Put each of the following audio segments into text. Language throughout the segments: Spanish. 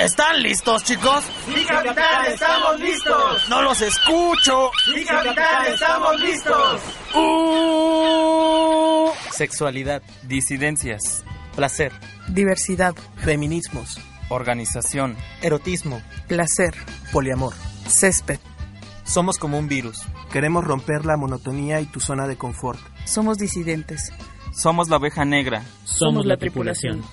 ¿Están listos, chicos? Sí, capitán, estamos listos. No los escucho. Sí, capitán, estamos listos. Uh. Sexualidad, disidencias, placer, diversidad, feminismos, organización, erotismo, placer, poliamor, césped. Somos como un virus. Queremos romper la monotonía y tu zona de confort. Somos disidentes. Somos la oveja negra. Somos la tripulación.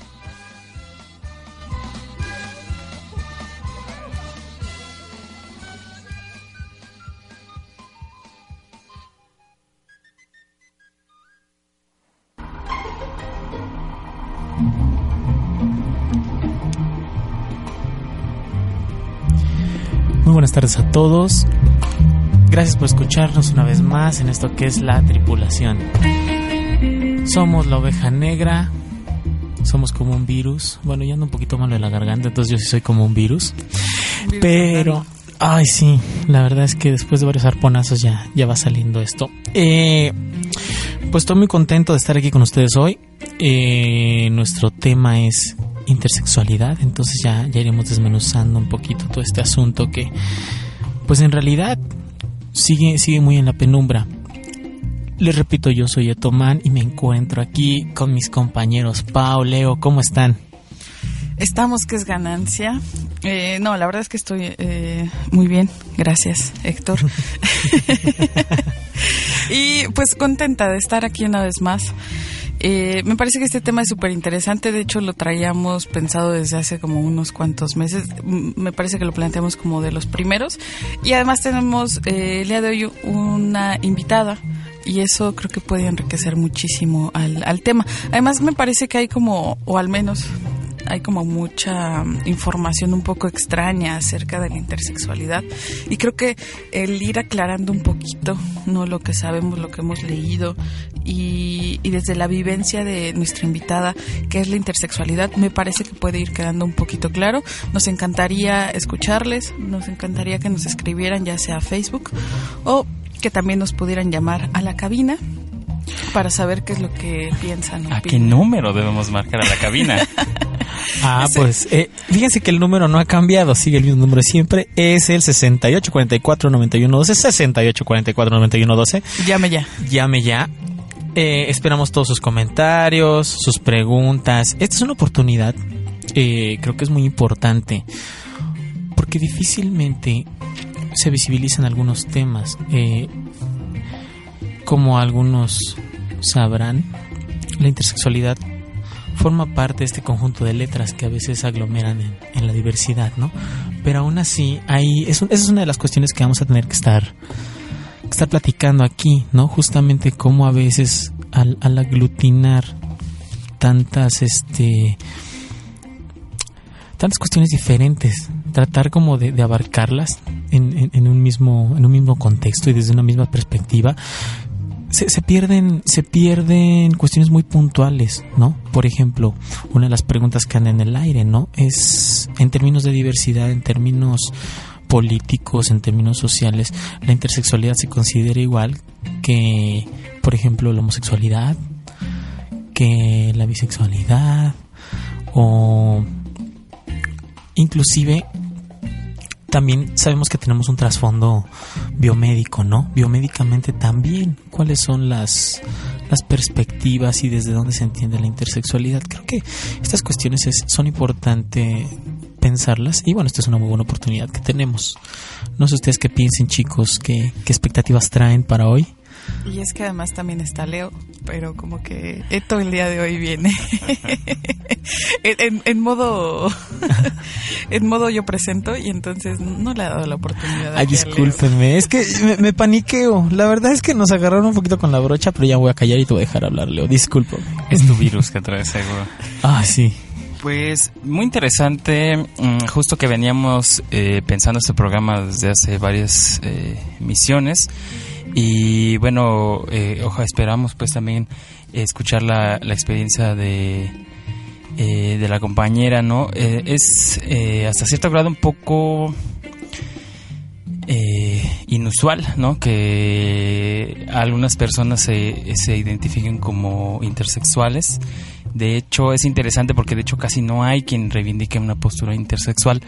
Tardes a todos. Gracias por escucharnos una vez más en esto que es la tripulación. Somos la oveja negra. Somos como un virus. Bueno, ya ando un poquito malo de la garganta, entonces yo sí soy como un virus. Pero, ay, sí, la verdad es que después de varios arponazos ya, ya va saliendo esto. Eh, pues estoy muy contento de estar aquí con ustedes hoy. Eh, nuestro tema es intersexualidad, entonces ya, ya iremos desmenuzando un poquito todo este asunto que, pues en realidad sigue, sigue muy en la penumbra. Les repito, yo soy Etomán y me encuentro aquí con mis compañeros Pau, Leo, ¿cómo están? Estamos que es ganancia. Eh, no, la verdad es que estoy eh, muy bien. Gracias, Héctor. y pues contenta de estar aquí una vez más. Eh, me parece que este tema es súper interesante, de hecho lo traíamos pensado desde hace como unos cuantos meses, me parece que lo planteamos como de los primeros. Y además tenemos eh, el día de hoy una invitada y eso creo que puede enriquecer muchísimo al, al tema. Además me parece que hay como, o al menos hay como mucha mm, información un poco extraña acerca de la intersexualidad y creo que el ir aclarando un poquito no lo que sabemos lo que hemos leído y, y, desde la vivencia de nuestra invitada que es la intersexualidad me parece que puede ir quedando un poquito claro. Nos encantaría escucharles nos encantaría que nos escribieran ya sea a Facebook o que también nos pudieran llamar a la cabina para saber qué es lo que piensan. ¿A qué número debemos marcar a la cabina? ah, pues eh, fíjense que el número no ha cambiado, sigue el mismo número siempre, es el 68449112, 68449112. Llame ya. Llame ya. Eh, esperamos todos sus comentarios, sus preguntas. Esta es una oportunidad, eh, creo que es muy importante, porque difícilmente se visibilizan algunos temas. Eh, como algunos sabrán, la intersexualidad forma parte de este conjunto de letras que a veces aglomeran en, la diversidad, ¿no? Pero aún así, ahí es esa es una de las cuestiones que vamos a tener que estar, que estar platicando aquí, ¿no? Justamente cómo a veces al, aglutinar tantas, este, tantas cuestiones diferentes, tratar como de, de abarcarlas en, en, en, un mismo, en un mismo contexto y desde una misma perspectiva, se, se, pierden se pierden cuestiones muy puntuales, ¿no? Por ejemplo, una de las preguntas que andan en el aire, ¿no? Es en términos de diversidad, en términos políticos, en términos sociales, la intersexualidad se considera igual que, por ejemplo, la homosexualidad, que la bisexualidad o inclusive también sabemos que tenemos un trasfondo biomédico, ¿no? Biomédicamente también, ¿cuáles son las, las perspectivas y desde dónde se entiende la intersexualidad? Creo que estas cuestiones es, son importantes pensarlas y bueno, esta es una muy buena oportunidad que tenemos. No sé ustedes qué piensen chicos, qué, qué expectativas traen para hoy. Y es que además también está Leo, pero como que Eto el día de hoy viene en, en, en, modo en modo yo presento y entonces no le ha dado la oportunidad. Ay, discúlpenme, es que me, me, paniqueo. La verdad es que nos agarraron un poquito con la brocha, pero ya voy a callar y te voy a dejar hablar, Leo. Discúlpame. Es tu virus que traes seguro. Ah, sí. Pues muy interesante, justo que veníamos eh, pensando este programa desde hace varias eh, misiones. Y bueno, eh, esperamos pues también escuchar la, la experiencia de, eh, de la compañera, ¿no? Eh, es hasta cierto grado un poco inusual, ¿no? Que algunas personas se, se identifiquen como intersexuales De hecho, es interesante porque de hecho casi no hay quien reivindique una postura intersexual,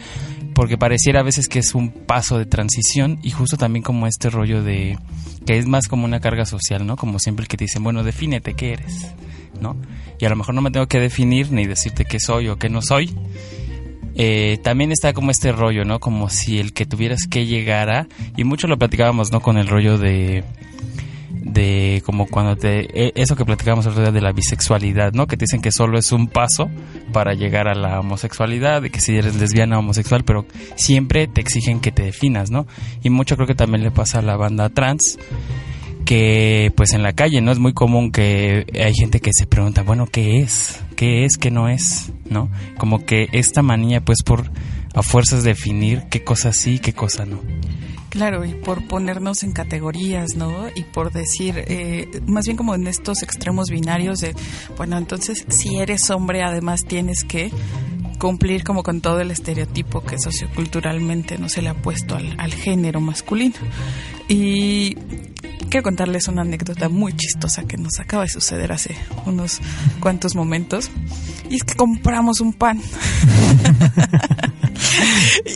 porque pareciera a veces que es un paso de transición y justo también como este rollo de que es más como una carga social, ¿no? Como siempre el que te dicen, bueno, defínete qué eres, ¿no? Y a lo mejor no me tengo que definir ni decirte qué soy o qué no soy. Eh, también está como este rollo, ¿no? Como si el que tuvieras que llegar a, y mucho lo platicábamos, ¿no? Con el rollo de de como cuando te e, eso que platicábamos el otro día de la bisexualidad, ¿no? Que te dicen que solo es un paso para llegar a la homosexualidad, de que si eres lesbiana homosexual, pero siempre te exigen que te definas, ¿no? Y mucho creo que también le pasa a la banda trans que pues en la calle no es muy común que hay gente que se pregunta, bueno, ¿qué es? ¿Qué es? ¿Qué no es? ¿No? Como que esta manía pues por a fuerzas definir qué cosa sí, qué cosa no. Claro, y por ponernos en categorías, ¿no? Y por decir, eh, más bien como en estos extremos binarios de, bueno, entonces si eres hombre además tienes que cumplir como con todo el estereotipo que socioculturalmente no se le ha puesto al, género masculino. Y quiero contarles una anécdota muy chistosa que nos acaba de suceder hace unos cuantos momentos. Y es que compramos un pan.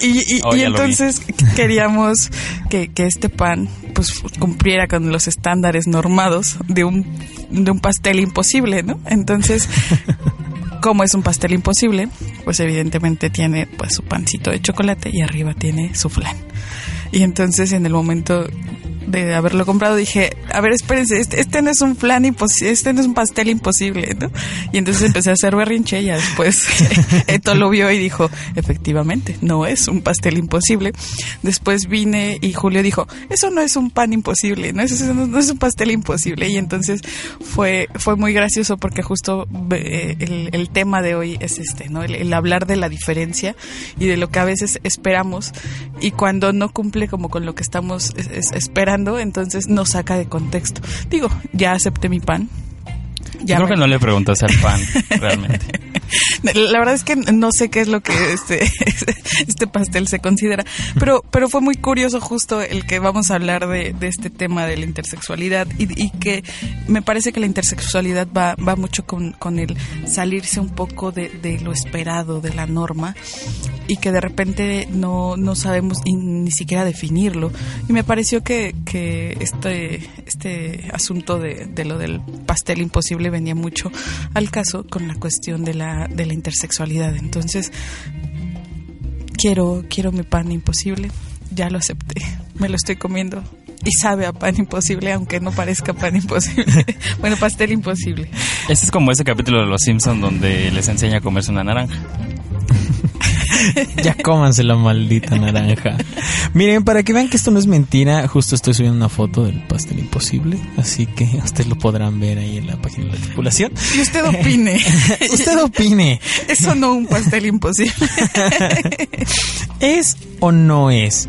y, Oh, entonces queríamos que, que este pan pues cumpliera con los estándares normados de un, de un pastel imposible, ¿no? Entonces, como es un pastel imposible, pues evidentemente tiene pues su pancito de chocolate y arriba tiene su flan. Y entonces en el momento de haberlo comprado dije, a ver, espérense, este, este no es un flan imposible, este no es un pastel imposible, ¿no? Y entonces empecé a hacer berrinche y después Eto lo vio y dijo, efectivamente, no es un pastel imposible. Después vine y Julio dijo, eso no es un pan imposible, no, eso no, no es un pastel imposible. Y entonces fue, fue muy gracioso porque justo eh, el, el tema de hoy es este, ¿no? El, el hablar de la diferencia y de lo que a veces esperamos y cuando no cumple como con lo que estamos es- es- esperando, entonces nos saca de contexto. Digo, ya acepté mi pan. Yo creo me- que no le preguntas al pan, realmente. La verdad es que no sé qué es lo que este, este pastel se considera, pero, pero fue muy curioso justo el que vamos a hablar de, de este tema de la intersexualidad y, y que me parece que la intersexualidad va, va mucho con, con el salirse un poco de, de lo esperado, de la norma y que de repente no, no sabemos ni siquiera definirlo. Y me pareció que, que este, este asunto de, de lo del pastel imposible venía mucho al caso con la cuestión de la, de la intersexualidad. Entonces, quiero, quiero mi pan imposible, ya lo acepté, me lo estoy comiendo. Y sabe a pan imposible, aunque no parezca pan imposible. bueno, pastel imposible. Este es como ese capítulo de Los Simpsons donde les enseña a comerse una naranja. Ya cómanse la maldita naranja. Miren, para que vean que esto no es mentira, justo estoy subiendo una foto del pastel imposible, así que ustedes lo podrán ver ahí en la página de la tripulación. Y usted opine. Usted opine, Eso no un pastel imposible. ¿es o no es?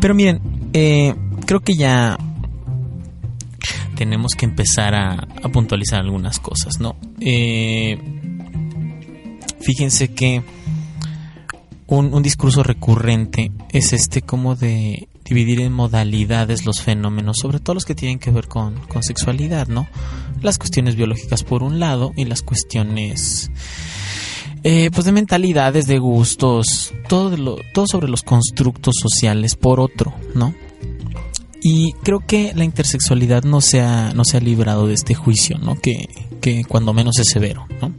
Pero miren, eh, creo que ya tenemos que empezar a, a puntualizar algunas cosas, ¿no? Eh, fíjense que un, un discurso recurrente es este como de dividir en modalidades los fenómenos, sobre todo los que tienen que ver con, con sexualidad, ¿no? Las cuestiones biológicas por un lado y las cuestiones eh, pues de mentalidades, de gustos, todo, lo- todo sobre los constructos sociales por otro, ¿no? Y creo que la intersexualidad no se ha, no se ha librado de este juicio, ¿no? Que, que cuando menos es severo, ¿no?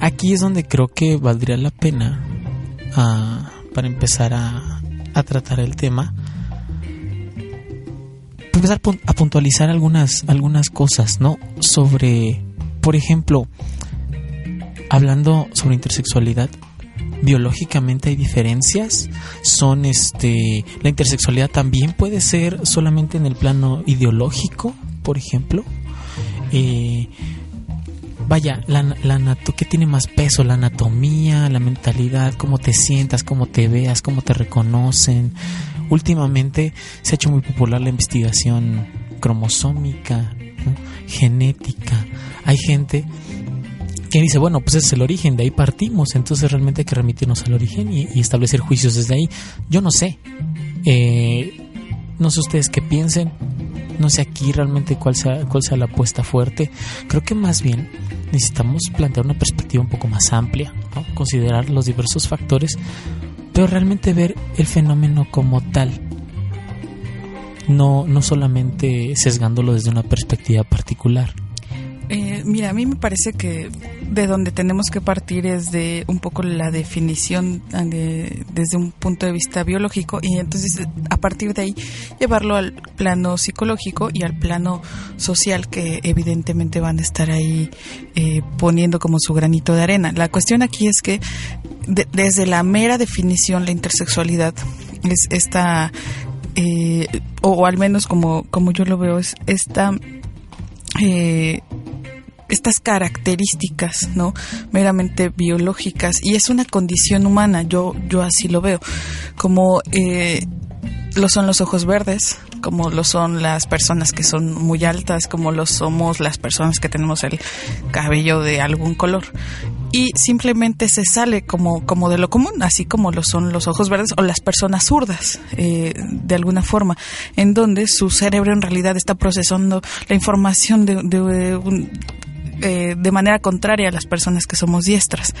Aquí es donde creo que valdría la pena, para empezar a, a tratar el tema, empezar a puntualizar algunas, algunas cosas, ¿no? Sobre, por ejemplo, hablando sobre intersexualidad, biológicamente hay diferencias. Son este. La intersexualidad también puede ser solamente en el plano ideológico, por ejemplo. Eh, vaya, la, la ¿qué tiene más peso? La anatomía, la mentalidad, cómo te sientas, cómo te veas, cómo te reconocen. Últimamente se ha hecho muy popular la investigación cromosómica, genética. Hay gente que dice, bueno, pues ese es el origen, de ahí partimos, entonces realmente hay que remitirnos al origen y, y establecer juicios desde ahí. Yo no sé. Eh, no sé ustedes qué piensen, No sé aquí realmente cuál sea, cuál sea la apuesta fuerte. Creo que más bien necesitamos plantear una perspectiva un poco más amplia, considerar los diversos factores, pero realmente ver el fenómeno como tal. No, no solamente sesgándolo desde una perspectiva particular. Eh, mira, a mí me parece que de donde tenemos que partir es de un poco la definición de, desde un punto de vista biológico y entonces a partir de ahí llevarlo al plano psicológico y al plano social que evidentemente van a estar ahí eh, poniendo como su granito de arena. La cuestión aquí es que desde la mera definición la intersexualidad es esta eh, o, al menos como, como yo lo veo es esta eh, estas características, ¿no? Meramente biológicas y es una condición humana, yo, yo así lo veo, como eh, lo son los ojos verdes, como lo son las personas que son muy altas, como lo somos las personas que tenemos el cabello de algún color. Y simplemente se sale como, como de lo común, así como lo son los ojos verdes o las personas zurdas, eh, de alguna forma, en donde su cerebro en realidad está procesando la información de, de un, eh, de manera contraria a las personas que somos diestras.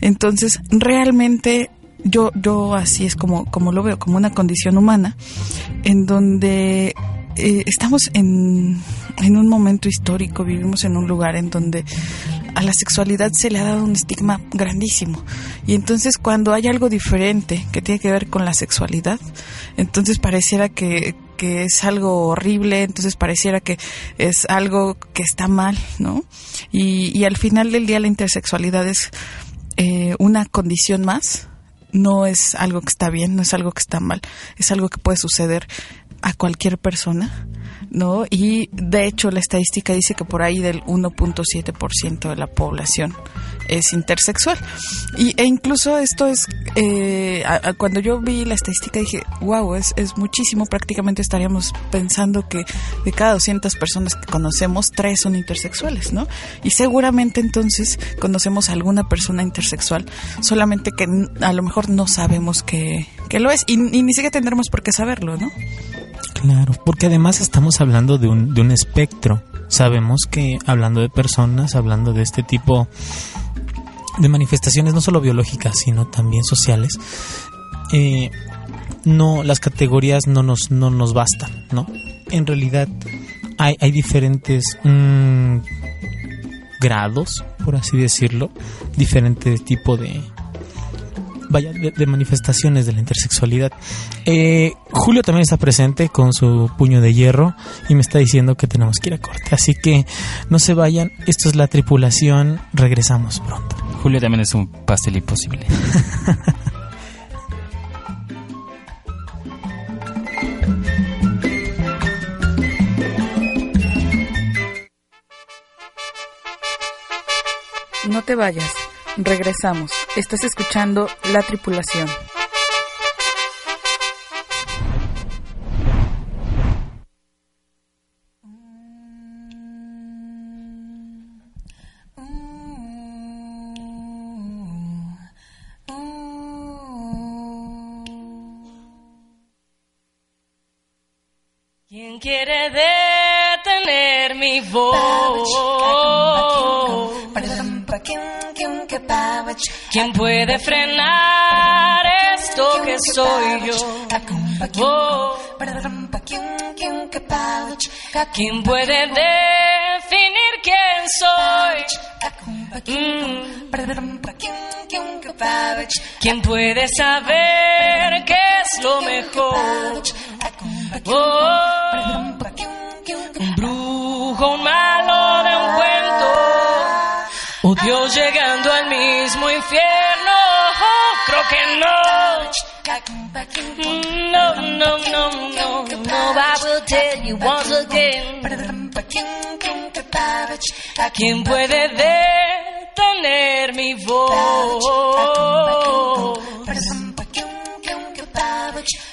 Entonces, realmente yo, yo así es como, como lo veo, como una condición humana, en donde eh, estamos en, en un momento histórico, vivimos en un lugar en donde a la sexualidad se le ha dado un estigma grandísimo. Y entonces cuando hay algo diferente que tiene que ver con la sexualidad, entonces pareciera que, que es algo horrible, entonces pareciera que es algo que está mal, ¿no? Y, y al final del día la intersexualidad es eh, una condición más, no es algo que está bien, no es algo que está mal, es algo que puede suceder a cualquier persona ¿no? Y de hecho la estadística dice que por ahí del 1.7% de la población es intersexual. Y, e incluso esto es, eh, cuando yo vi la estadística dije, wow, es, es muchísimo, prácticamente estaríamos pensando que de cada 200 personas que conocemos, tres son intersexuales, ¿no? Y seguramente entonces conocemos a alguna persona intersexual, solamente que a lo mejor no sabemos que, que lo es y, ni siquiera tendremos por qué saberlo, ¿no? Claro, porque además estamos hablando de un, de un espectro. Sabemos que hablando de personas, hablando de este tipo de manifestaciones, no solo biológicas, sino también sociales, eh, no, las categorías no nos, no nos bastan, ¿no? En realidad hay, hay diferentes mm, grados, por así decirlo, diferentes tipo de, vaya, de, manifestaciones de la intersexualidad. Eh, Julio también está presente con su puño de hierro y me está diciendo que tenemos que ir a corte. Así que no se vayan, esto es la tripulación, regresamos pronto. Julio también es un pastel imposible. No te vayas. Regresamos. Estás escuchando La Tripulación. ¿Quién quiere detener mi voz? ¿Quién puede frenar esto que soy yo? Oh. ¿Quién puede definir quién soy? Mm. ¿Quién puede saber qué es lo mejor? Oh. Un brujo, un malo de un cuento Oh Dios, llegando al mismo infierno, oh, creo que no. No, no, no, no, no, I will tell you once again. ¿Quién puede detener mi voz?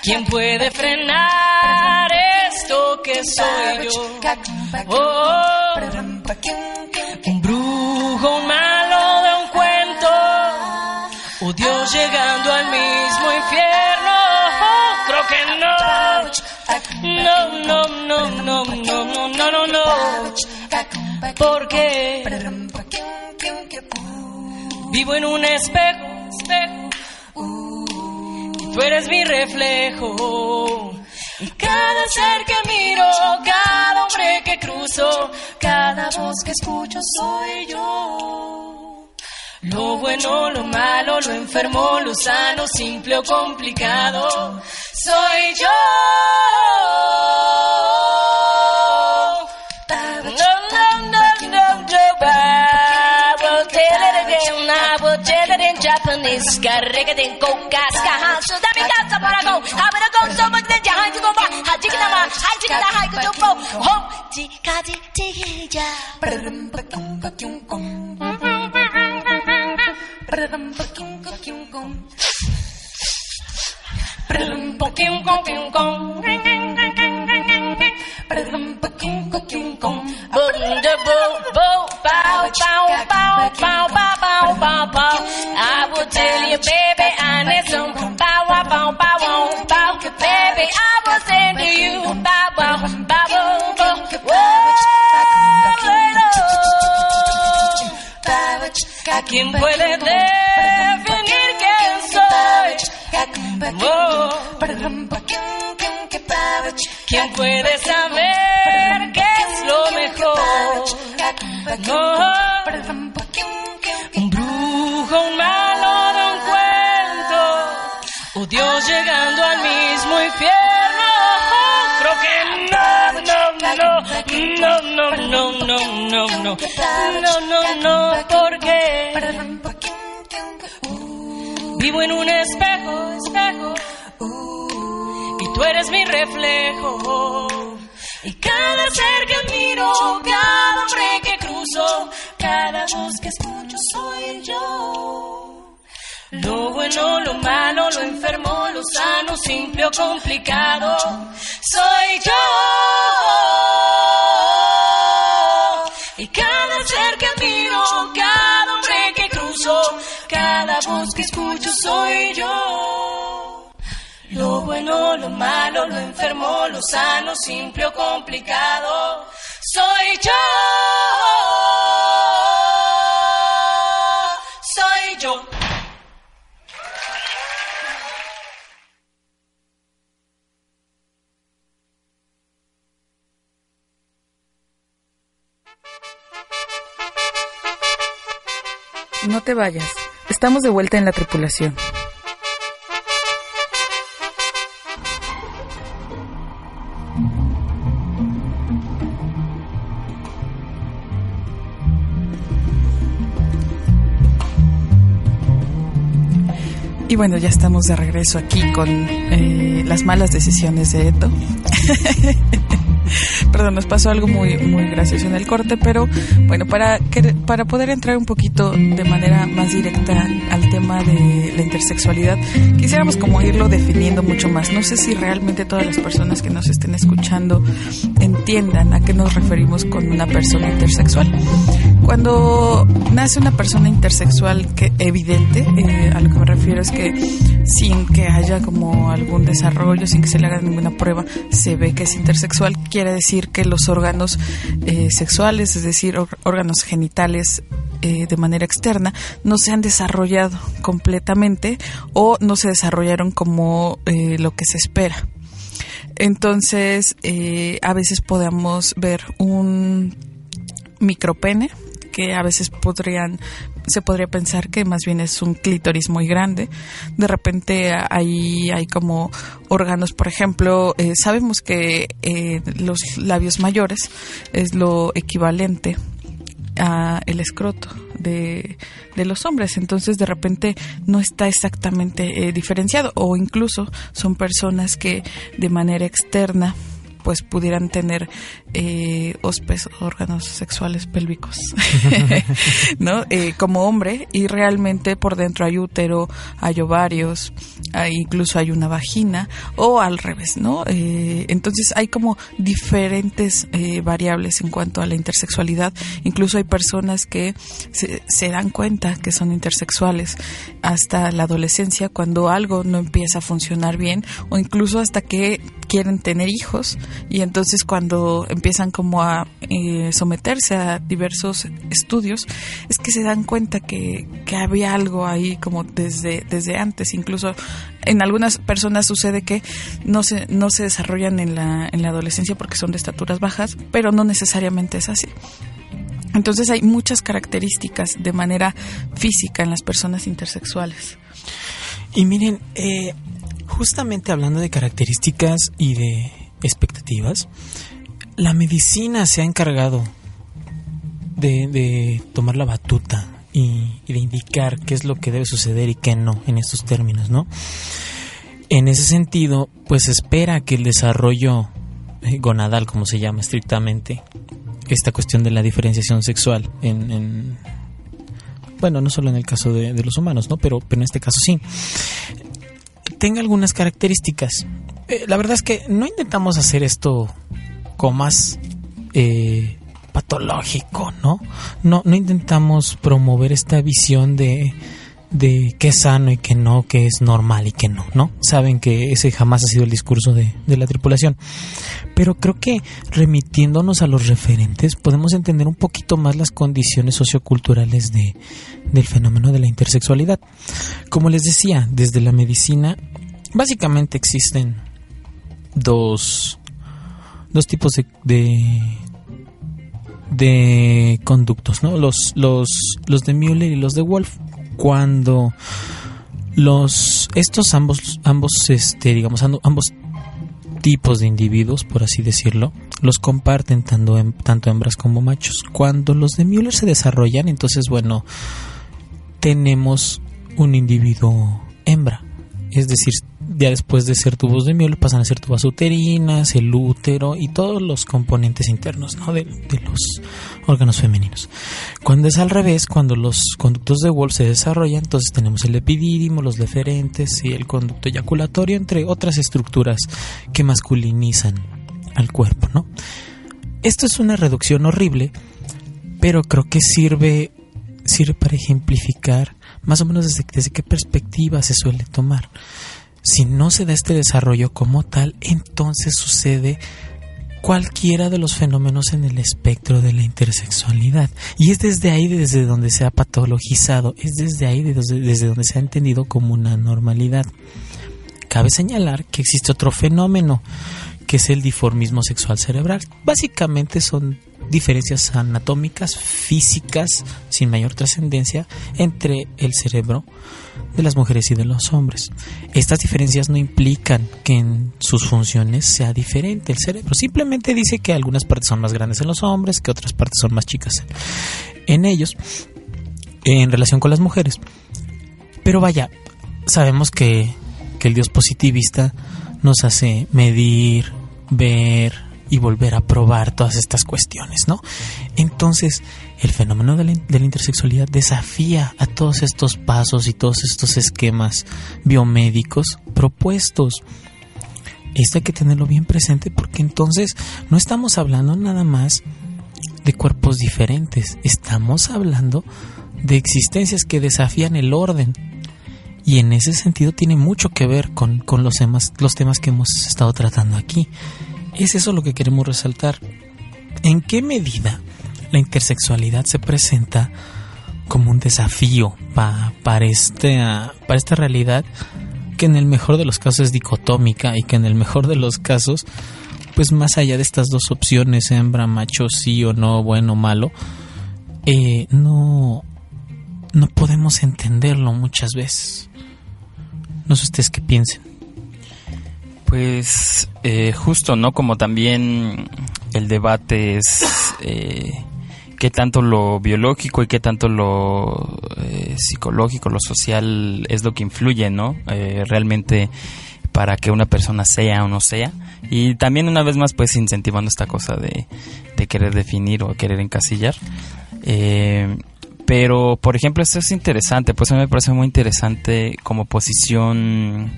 ¿Quién puede frenar esto que soy yo? Oh, llegando al mismo infierno, creo que no. No, no, no, no, no, no, no, no, no. Porque vivo en un espejo, espejo. Y tú eres mi reflejo. Cada ser que miro, cada hombre que cruzo, cada voz que escucho soy yo. Lo bueno, lo malo, lo enfermo, lo sano, simple o complicado, soy yo. No, I will tell it in Japanese, Prelum bakim kakim gum. Prelum bakim kakim gum. Prelum bakim kakim gum. Boom da boom boom bow bow. ¿Quién puede definir quién soy? ¿Quién puede saber qué es lo mejor? Un brujo, un malo de un cuento, o Dios llegando al mismo infierno. No, no, no, no, no, porque vivo en un espejo, espejo, y tú eres mi reflejo. Y cada ser que miro, cada hombre que cruzo, cada voz que escucho soy yo. Lo bueno, lo malo, lo enfermo, lo sano, simple o complicado, soy yo. Cada voz que escucho soy yo. Lo bueno, lo malo, lo enfermo, lo sano, simple o complicado, soy yo. Soy yo. No te vayas. Estamos de vuelta en la tripulación. Y bueno, ya estamos de regreso aquí con eh, las malas decisiones de Eto. Perdón, nos pasó algo muy, muy gracioso en el corte, pero bueno, para, que, para poder entrar un poquito de manera más directa al tema de la intersexualidad, quisiéramos como irlo definiendo mucho más. No sé si realmente todas las personas que nos estén escuchando entiendan a qué nos referimos con una persona intersexual. Cuando nace una persona intersexual que evidente, eh, a lo que me refiero es que sin que haya como algún desarrollo, sin que se le haga ninguna prueba, se ve que es intersexual, quiere decir que los órganos eh, sexuales, es decir, órganos genitales eh, de manera externa, no se han desarrollado completamente o no se desarrollaron como eh, lo que se espera. Entonces, a veces podemos ver un micropene que a veces podrían se podría pensar que más bien es un clítoris muy grande. De repente ahí hay como órganos, por ejemplo, eh, sabemos que eh, los labios mayores es lo equivalente a el escroto de, de, los hombres entonces de repente no está exactamente eh, diferenciado o incluso son personas que de manera externa pues pudieran tener eh, hospes, órganos sexuales pélvicos, ¿no? Eh, como hombre y realmente por dentro hay útero, hay ovarios, hay, incluso hay una vagina o al revés, ¿no? Eh, entonces hay como diferentes eh, variables en cuanto a la intersexualidad. Incluso hay personas que se, se dan cuenta que son intersexuales hasta la adolescencia cuando algo no empieza a funcionar bien o incluso hasta que quieren tener hijos y entonces cuando empiezan como a eh, someterse a diversos estudios es que se dan cuenta que, que había algo ahí como desde, desde antes, incluso en algunas personas sucede que no se, no se desarrollan en la, en la adolescencia porque son de estaturas bajas, pero no necesariamente es así. Entonces hay muchas características de manera física en las personas intersexuales. Y miren, eh, justamente hablando de características y de expectativas, la medicina se ha encargado de, tomar la batuta y, de indicar qué es lo que debe suceder y qué no en estos términos, ¿no? En ese sentido, pues espera que el desarrollo eh, gonadal, como se llama estrictamente, esta cuestión de la diferenciación sexual en, bueno, no solo en el caso de, los humanos, ¿no? Pero, pero en este caso sí. Tenga algunas características. Eh, la verdad es que no intentamos hacer esto como más eh, patológico, ¿no? ¿no? No intentamos promover esta visión de de qué es sano y qué no, qué es normal y qué no, ¿no? Saben que ese jamás ha sido el discurso de, la tripulación. Pero creo que remitiéndonos a los referentes podemos entender un poquito más las condiciones socioculturales de, del fenómeno de la intersexualidad. Como les decía, desde la medicina básicamente existen dos, dos tipos de, de de conductos, ¿no? Los, los, los de Müller y los de Wolf cuando los estos ambos ambos este digamos ambos tipos de individuos por así decirlo los comparten tanto tanto hembras como machos. Cuando los de Müller se desarrollan entonces bueno tenemos un individuo hembra. Es decir ya después de ser tubos de miel pasan a ser tubas uterinas, el útero y todos los componentes internos ¿no? de, los órganos femeninos. Cuando es al revés, cuando los conductos de Wolf se desarrollan, entonces tenemos el epidídimo, los deferentes y el conducto eyaculatorio, entre otras estructuras que masculinizan al cuerpo. ¿no? Esto es una reducción horrible, pero creo que sirve, sirve para ejemplificar más o menos desde, desde qué perspectiva se suele tomar si no se da este desarrollo como tal, entonces sucede cualquiera de los fenómenos en el espectro de la intersexualidad. Y es desde ahí desde donde se ha patologizado, es desde ahí desde, desde donde se ha entendido como una normalidad. Cabe señalar que existe otro fenómeno, que es el diformismo sexual cerebral. Básicamente son diferencias anatómicas, físicas, sin mayor trascendencia, entre el cerebro de las mujeres y de los hombres. Estas diferencias no implican que en sus funciones sea diferente el cerebro, simplemente dice que algunas partes son más grandes en los hombres, que otras partes son más chicas en ellos, en relación con las mujeres. Pero vaya, sabemos que, que el Dios positivista nos hace medir, ver, y volver a probar todas estas cuestiones, ¿no? Entonces, el fenómeno de la, intersexualidad desafía a todos estos pasos y todos estos esquemas biomédicos propuestos. Esto hay que tenerlo bien presente porque entonces no estamos hablando nada más de cuerpos diferentes, estamos hablando de existencias que desafían el orden. Y en ese sentido tiene mucho que ver con, con los, temas, los temas que hemos estado tratando aquí. Es eso lo que queremos resaltar. ¿En qué medida la intersexualidad se presenta como un desafío para, este, para esta realidad que en el mejor de los casos es dicotómica y que en el mejor de los casos, pues más allá de estas dos opciones, hembra, macho, sí o no, bueno, malo, eh, no, no podemos entenderlo muchas veces. No sé ustedes qué piensen. Pues eh, justo, ¿no? Como también el debate es eh, qué tanto lo biológico y qué tanto lo eh, psicológico, lo social es lo que influye, ¿no? Eh, realmente para que una persona sea o no sea. Y también una vez más pues incentivando esta cosa de, querer definir o querer encasillar. pero, por ejemplo, esto es interesante, pues a mí me parece muy interesante como posición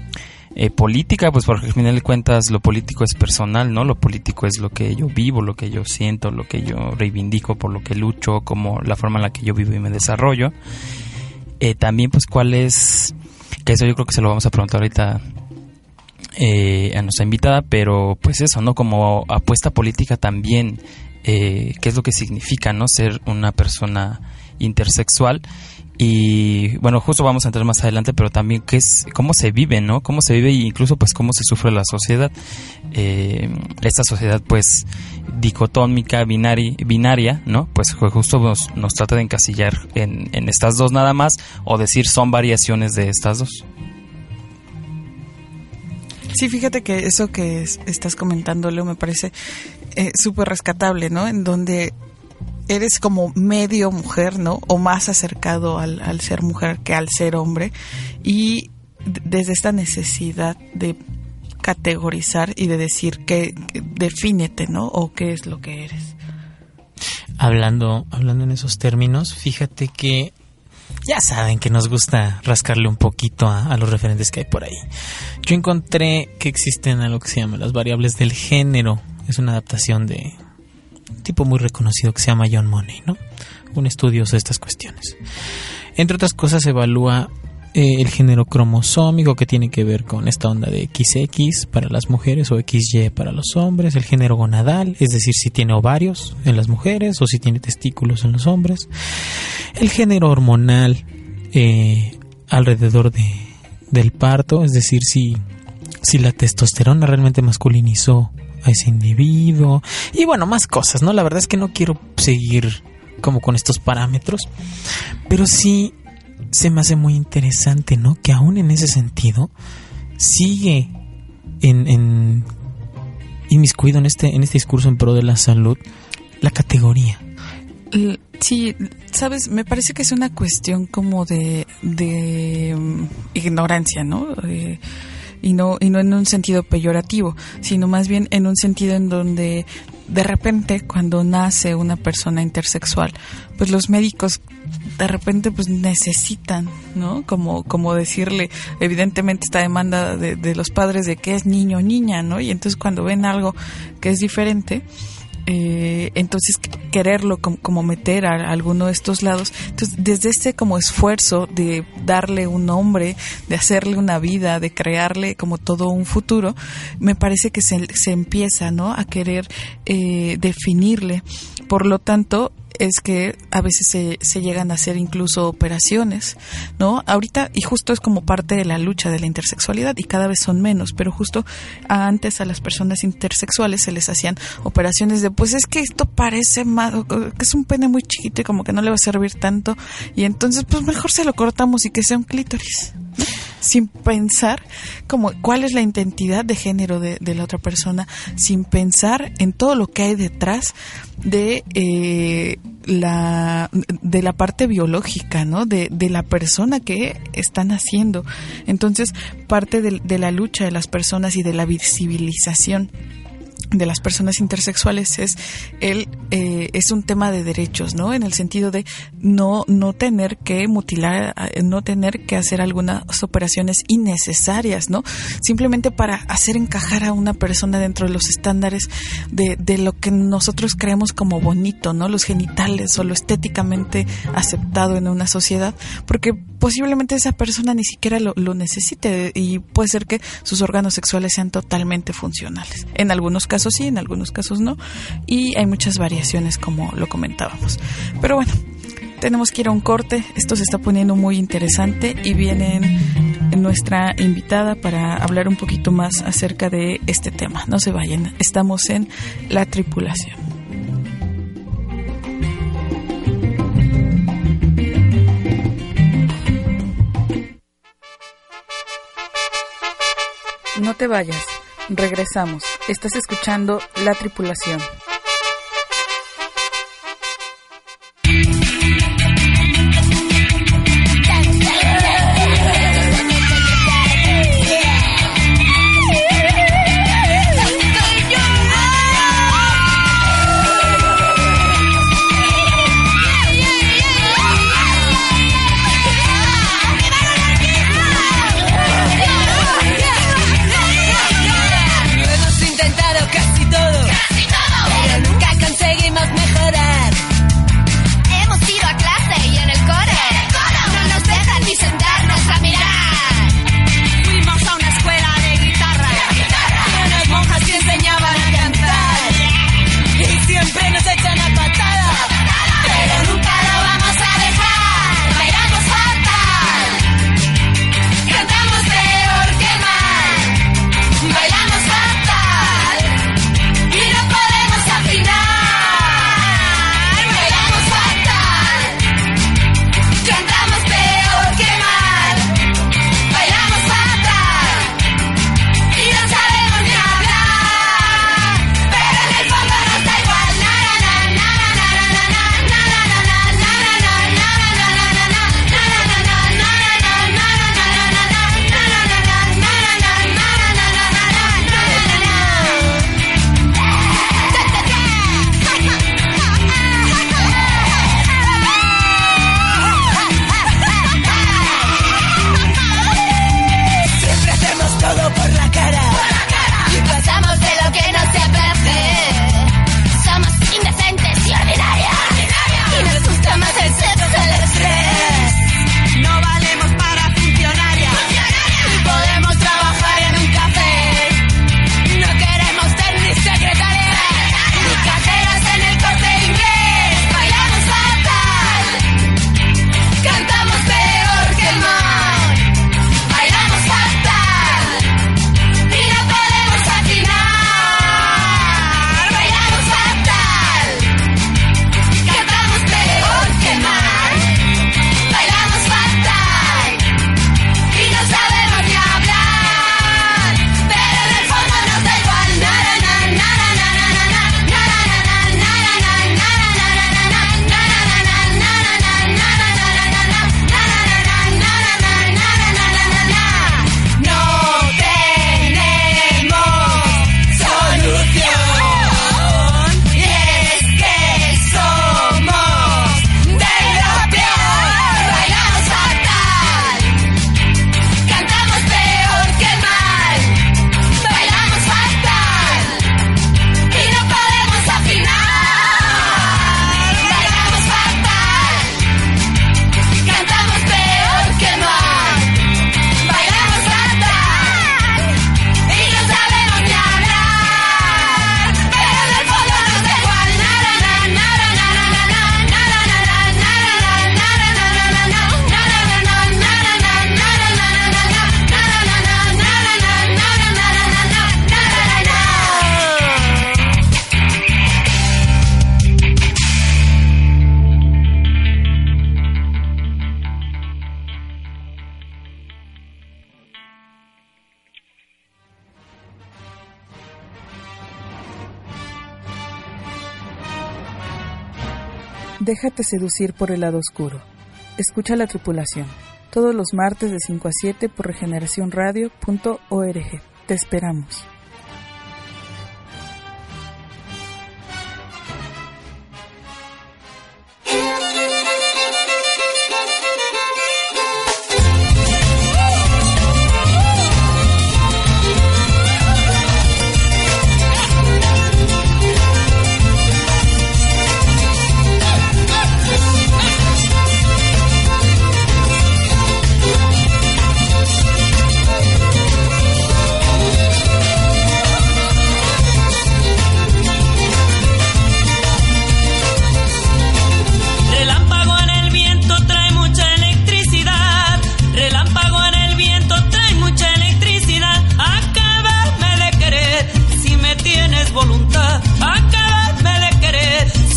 eh, política, pues porque al final de cuentas lo político es personal, ¿no? Lo político es lo que yo vivo, lo que yo siento, lo que yo reivindico, por lo que lucho, como la forma en la que yo vivo y me desarrollo. Eh, también pues cuál es, que eso yo creo que se lo vamos a preguntar ahorita eh, a nuestra invitada, pero pues eso, ¿no? Como apuesta política también, eh, qué es lo que significa, ¿no? Ser una persona intersexual y bueno, justo vamos a entrar más adelante, pero también qué es, cómo se vive, ¿no? Cómo se vive e incluso pues cómo se sufre la sociedad. Eh, esta sociedad pues dicotómica, binari, binaria, ¿no? Pues justo nos, nos trata de encasillar en, en estas dos nada más o decir son variaciones de estas dos. Sí, fíjate que eso que estás comentando, Leo, me parece eh, súper rescatable, ¿no? En donde eres como medio mujer, ¿no? O más acercado al, al ser mujer que al ser hombre. Y desde esta necesidad de categorizar y de decir que, que defínete, ¿no? O qué es lo que eres. Hablando, hablando en esos términos, fíjate que ya saben que nos gusta rascarle un poquito a, a, los referentes que hay por ahí. Yo encontré que existen algo que se llama las variables del género. Es una adaptación de tipo muy reconocido que se llama John Money, ¿no? Un estudioso de estas cuestiones. Entre otras cosas, evalúa eh, el género cromosómico que tiene que ver con esta onda de XX para las mujeres o XY para los hombres, el género gonadal, es decir, si tiene ovarios en las mujeres o si tiene testículos en los hombres, el género hormonal eh, alrededor de, del parto, es decir, si, si la testosterona realmente masculinizó a ese individuo y bueno, más cosas, ¿no? La verdad es que no quiero seguir como con estos parámetros, pero sí se me hace muy interesante, ¿no? Que aún en ese sentido sigue en, en inmiscuido en este, en este discurso en pro de la salud la categoría. Sí, sabes, me parece que es una cuestión como de, de um, ignorancia, ¿no? Y no y no en un sentido peyorativo, sino más bien en un sentido en donde de repente cuando nace una persona intersexual, pues los médicos de repente pues necesitan, ¿no? Como, como decirle, evidentemente esta demanda de, de los padres de que es niño o niña, ¿no? Y entonces cuando ven algo que es diferente, eh, entonces quererlo como, como, meter a alguno de estos lados. Entonces, desde este como esfuerzo de darle un nombre, de hacerle una vida, de crearle como todo un futuro, me parece que se, se empieza, ¿no? A querer eh, definirle. Por lo tanto, es que a veces se, se, llegan a hacer incluso operaciones, ¿no? Ahorita, y justo es como parte de la lucha de la intersexualidad, y cada vez son menos, pero justo antes a las personas intersexuales se les hacían operaciones de, pues es que esto parece más, que es un pene muy chiquito y como que no le va a servir tanto, y entonces pues mejor se lo cortamos y que sea un clítoris. Sin pensar como cuál es la identidad de género de, de, la otra persona, sin pensar en todo lo que hay detrás de eh, la de la parte biológica, ¿no? De, de, la persona que están haciendo. Entonces, parte de, de la lucha de las personas y de la visibilización de las personas intersexuales es el eh, es un tema de derechos no en el sentido de no no tener que mutilar no tener que hacer algunas operaciones innecesarias no simplemente para hacer encajar a una persona dentro de los estándares de, de lo que nosotros creemos como bonito no los genitales o lo estéticamente aceptado en una sociedad porque posiblemente esa persona ni siquiera lo, lo necesite y puede ser que sus órganos sexuales sean totalmente funcionales. En algunos casos sí, en algunos casos no. Y hay muchas variaciones como lo comentábamos. Pero bueno, tenemos que ir a un corte. Esto se está poniendo muy interesante y viene nuestra invitada para hablar un poquito más acerca de este tema. No se vayan, estamos en la tripulación. No te vayas. Regresamos. Estás escuchando La Tripulación. Déjate seducir por el lado oscuro. Escucha la tripulación. Todos los martes de 5 a 7 por regeneracionradio.org. Te esperamos.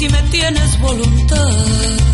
Vayas.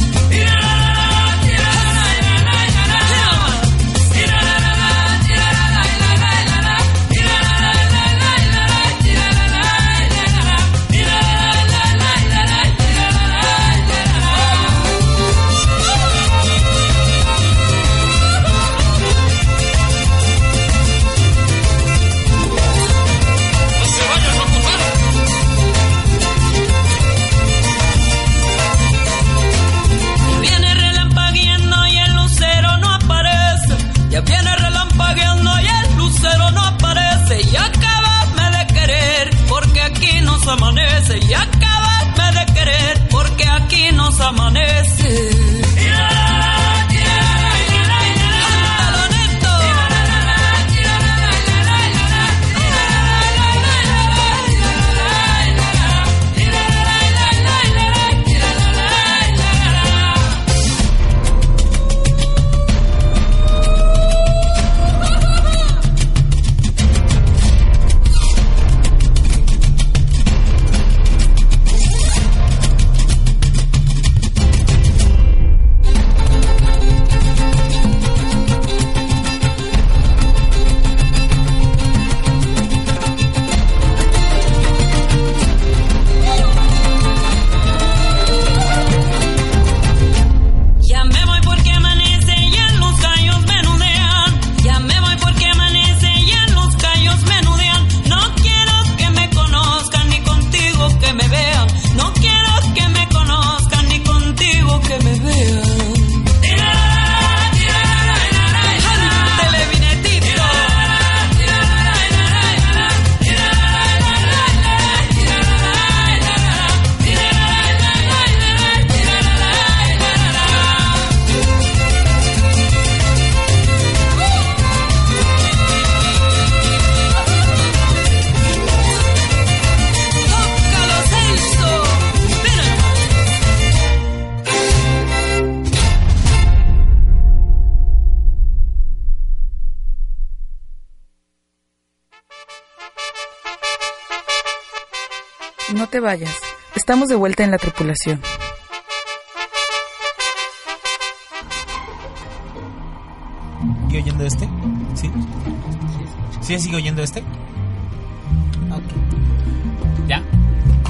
Estamos de vuelta en la tripulación. ¿Sigue oyendo este? ¿Sí? ¿Sí sigue oyendo este? ¿Ya?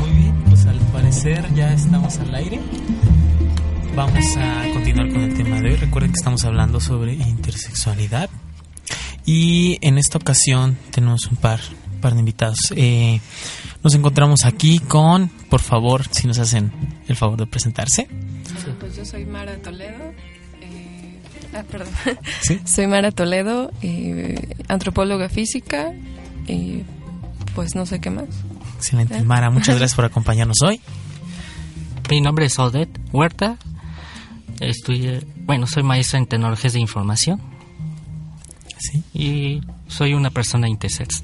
Muy bien, pues al parecer ya estamos al aire. Vamos a continuar con el tema de hoy. Recuerden que estamos hablando sobre intersexualidad. Y en esta ocasión tenemos un par, par de invitados. Eh, nos encontramos aquí con, por favor, si nos hacen el favor de presentarse. pues yo soy Mara Toledo. Eh, ah, perdón. soy Mara Toledo, eh, antropóloga física y pues no sé qué más. Excelente. Mara, muchas gracias por acompañarnos hoy. Mi nombre es Odette Huerta. Estoy, bueno, soy maestra en tecnologías de información. ¿Sí? Y soy una persona intersex.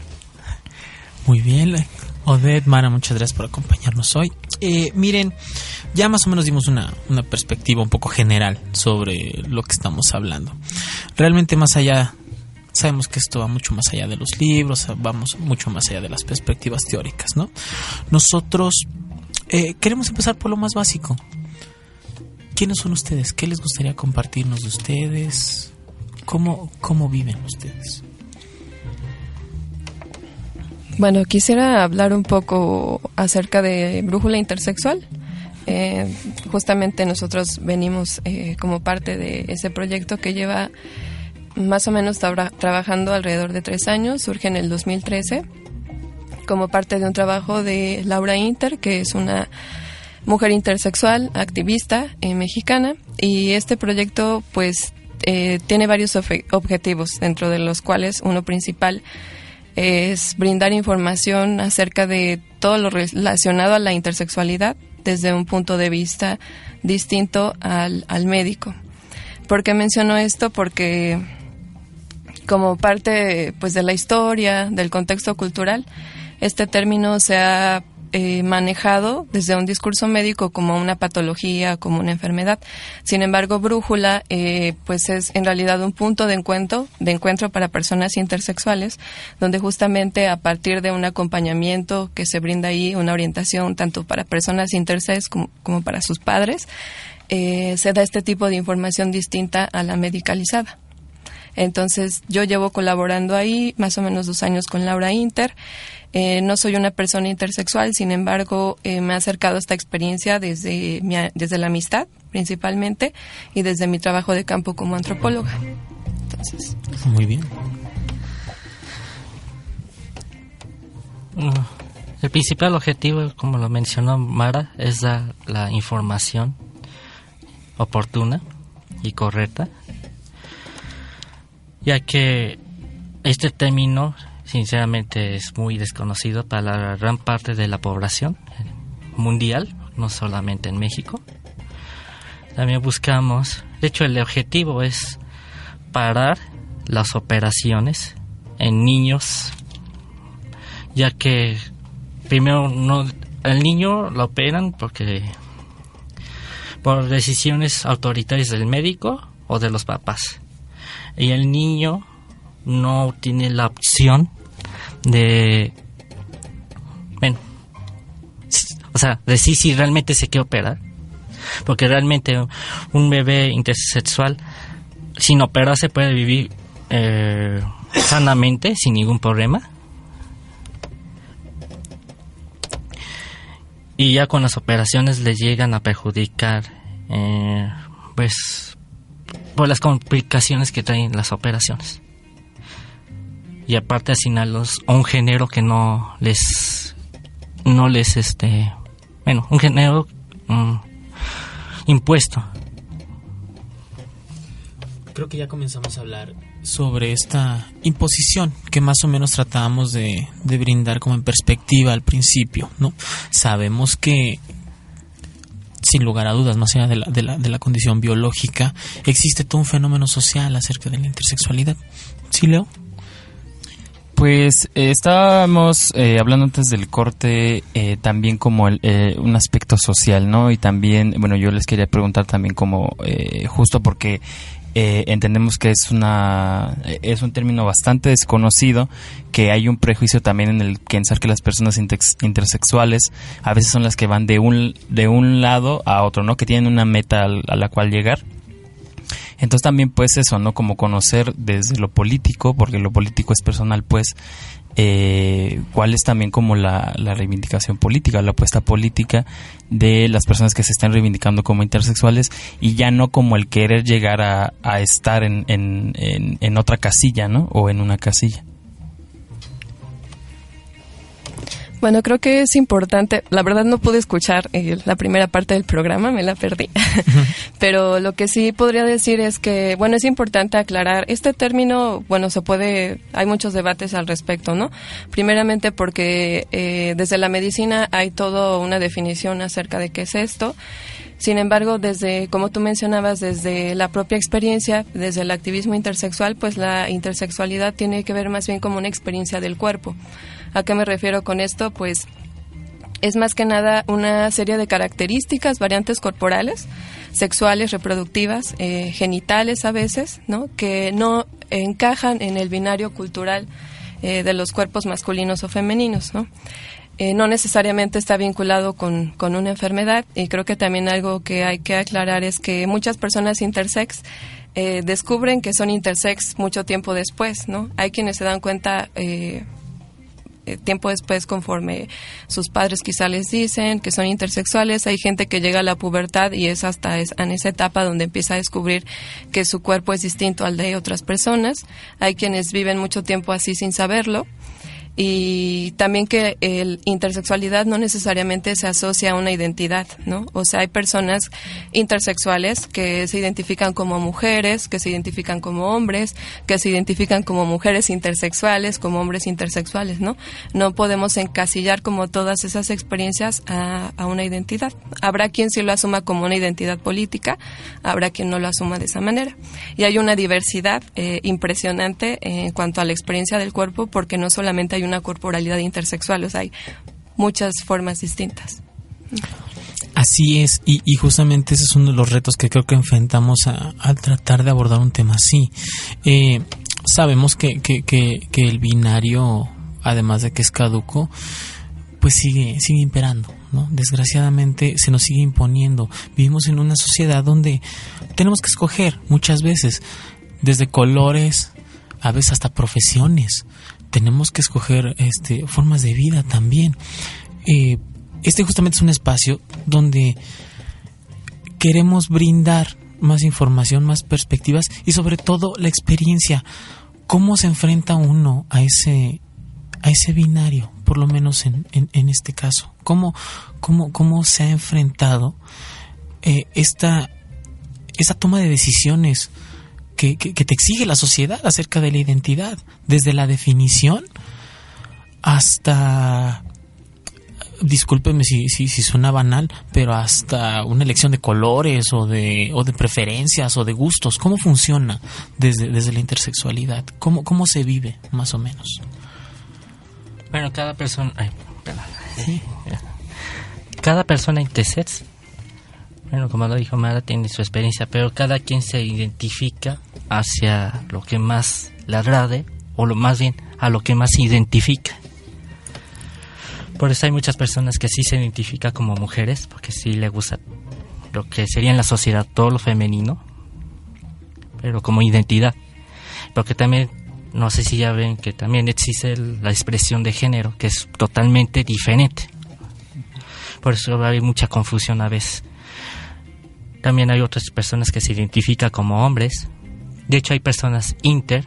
Muy bien, Odette, Mara, muchas gracias por acompañarnos hoy. Eh, miren, ya más o menos dimos una, una, perspectiva un poco general sobre lo que estamos hablando. Realmente más allá, sabemos que esto va mucho más allá de los libros, vamos mucho más allá de las perspectivas teóricas, ¿no? Nosotros eh, queremos empezar por lo más básico. ¿Quiénes son ustedes? ¿Qué les gustaría compartirnos de ustedes? ¿Cómo, cómo viven ustedes? Bueno, quisiera hablar un poco acerca de Brújula Intersexual. Eh, justamente nosotros venimos eh, como parte de ese proyecto que lleva más o menos trabajando alrededor de tres años, surge en el 2013 como parte de un trabajo de Laura Inter, que es una mujer intersexual, activista eh, mexicana, y este proyecto pues tiene varios objetivos, dentro de los cuales uno principal es brindar información acerca de todo lo relacionado a la intersexualidad desde un punto de vista distinto al, al médico. ¿Por qué menciono esto? Porque como parte pues de la historia, del contexto cultural, este término se ha eh, manejado desde un discurso médico como una patología, como una enfermedad. Sin embargo, brújula, eh, pues es en realidad un punto de encuentro, de encuentro para personas intersexuales, donde justamente a partir de un acompañamiento que se brinda ahí, una orientación tanto para personas intersex como, como para sus padres, eh, se da este tipo de información distinta a la medicalizada. Entonces, yo llevo colaborando ahí más o menos dos años con Laura Inter. Eh, no soy una persona intersexual, sin embargo, eh, me ha acercado a esta experiencia desde, desde la amistad, principalmente, y desde mi trabajo de campo como antropóloga. Entonces. Muy bien. Mm, el principal objetivo, como lo mencionó Mara, es dar la información oportuna y correcta ya que este término sinceramente es muy desconocido para la gran parte de la población mundial, no solamente en México. También buscamos, de hecho el objetivo es parar las operaciones en niños, ya que primero no el niño lo operan porque por decisiones autoritarias del médico o de los papás y el niño no tiene la opción de bueno o sea decir si realmente se quiere operar porque realmente un bebé intersexual sin operarse puede vivir eh, sanamente sin ningún problema y ya con las operaciones le llegan a perjudicar eh, pues por las complicaciones que traen las operaciones. Y aparte asignarlos a un género que no les no les este bueno, un género mm, impuesto. Creo que ya comenzamos a hablar sobre esta imposición que más o menos tratábamos de, de brindar como en perspectiva al principio, ¿no? Sabemos que sin lugar a dudas, más allá de la, de la, de la condición biológica, existe todo un fenómeno social acerca de la intersexualidad. ¿Sí, Leo? Pues eh, estábamos eh, hablando antes del corte eh, también como el, un aspecto social, ¿no? Y también, bueno, yo les quería preguntar también como, justo porque eh, entendemos que es una es un término bastante desconocido que hay un prejuicio también en el pensar que las personas intersexuales a veces son las que van de un de un lado a otro no que tienen una meta a la cual llegar entonces también pues eso no como conocer desde lo político porque lo político es personal pues eh, cuál es también como la, reivindicación política, la apuesta política de las personas que se están reivindicando como intersexuales y ya no como el querer llegar a, estar en, en, en, otra casilla, ¿no? O en una casilla. Bueno, creo que es importante. La verdad no pude escuchar eh, la primera parte del programa, me la perdí. Pero lo que sí podría decir es que, bueno, es importante aclarar. Este término, bueno, se puede, hay muchos debates al respecto, ¿no? Primeramente porque eh, desde la medicina hay toda una definición acerca de qué es esto. Sin embargo, desde, como tú mencionabas, desde la propia experiencia, desde el activismo intersexual, pues la intersexualidad tiene que ver más bien como una experiencia del cuerpo. ¿A qué me refiero con esto? Pues es más que nada una serie de características, variantes corporales, sexuales, reproductivas, eh, genitales a veces, ¿no? Que no encajan en el binario cultural eh, de los cuerpos masculinos o femeninos, ¿no? Eh, no necesariamente está vinculado con, con, una enfermedad y creo que también algo que hay que aclarar es que muchas personas intersex descubren que son intersex mucho tiempo después, ¿no? Hay quienes se dan cuenta tiempo después, conforme sus padres quizá les dicen que son intersexuales, hay gente que llega a la pubertad y es hasta en esa etapa donde empieza a descubrir que su cuerpo es distinto al de otras personas. Hay quienes viven mucho tiempo así sin saberlo y también que el intersexualidad no necesariamente se asocia a una identidad, ¿no? O sea, hay personas intersexuales que se identifican como mujeres, que se identifican como hombres, que se identifican como mujeres intersexuales, como hombres intersexuales, ¿no? No podemos encasillar como todas esas experiencias a, una identidad. Habrá quien sí lo asuma como una identidad política, habrá quien no lo asuma de esa manera. Y hay una diversidad eh, impresionante en cuanto a la experiencia del cuerpo porque no solamente hay una corporalidad intersexual, o sea, hay muchas formas distintas. Así es, y, justamente ese es uno de los retos que creo que enfrentamos al tratar de abordar un tema así. Eh, sabemos que, que, el binario, además de que es caduco, pues sigue, sigue imperando, ¿no? Desgraciadamente se nos sigue imponiendo. Vivimos en una sociedad donde tenemos que escoger muchas veces, desde colores, a veces hasta profesiones tenemos que escoger este, formas de vida también. Eh, este justamente es un espacio donde queremos brindar más información, más perspectivas y sobre todo la experiencia. ¿Cómo se enfrenta uno a ese, a ese binario, por lo menos en, en, este caso? ¿Cómo, cómo, cómo se ha enfrentado eh, esta, esta toma de decisiones? Que, te exige la sociedad acerca de la identidad, desde la definición hasta discúlpeme si, si, si, suena banal, pero hasta una elección de colores o de, o de preferencias o de gustos. ¿Cómo funciona desde, desde la intersexualidad? ¿Cómo, ¿Cómo se vive, más o menos? Bueno, cada persona... Cada persona intersex bueno, como lo dijo Mara, tiene su experiencia, pero cada quien se identifica hacia lo que más le agrade, o lo más bien a lo que más identifica. Por eso hay muchas personas que sí se identifican como mujeres, porque sí le gusta lo que sería en la sociedad todo lo femenino, pero como identidad. Porque también, no sé si ya ven que también existe la expresión de género, que es totalmente diferente. Por eso va a haber mucha confusión a veces. También hay otras personas que se identifican como hombres. De hecho, hay personas inter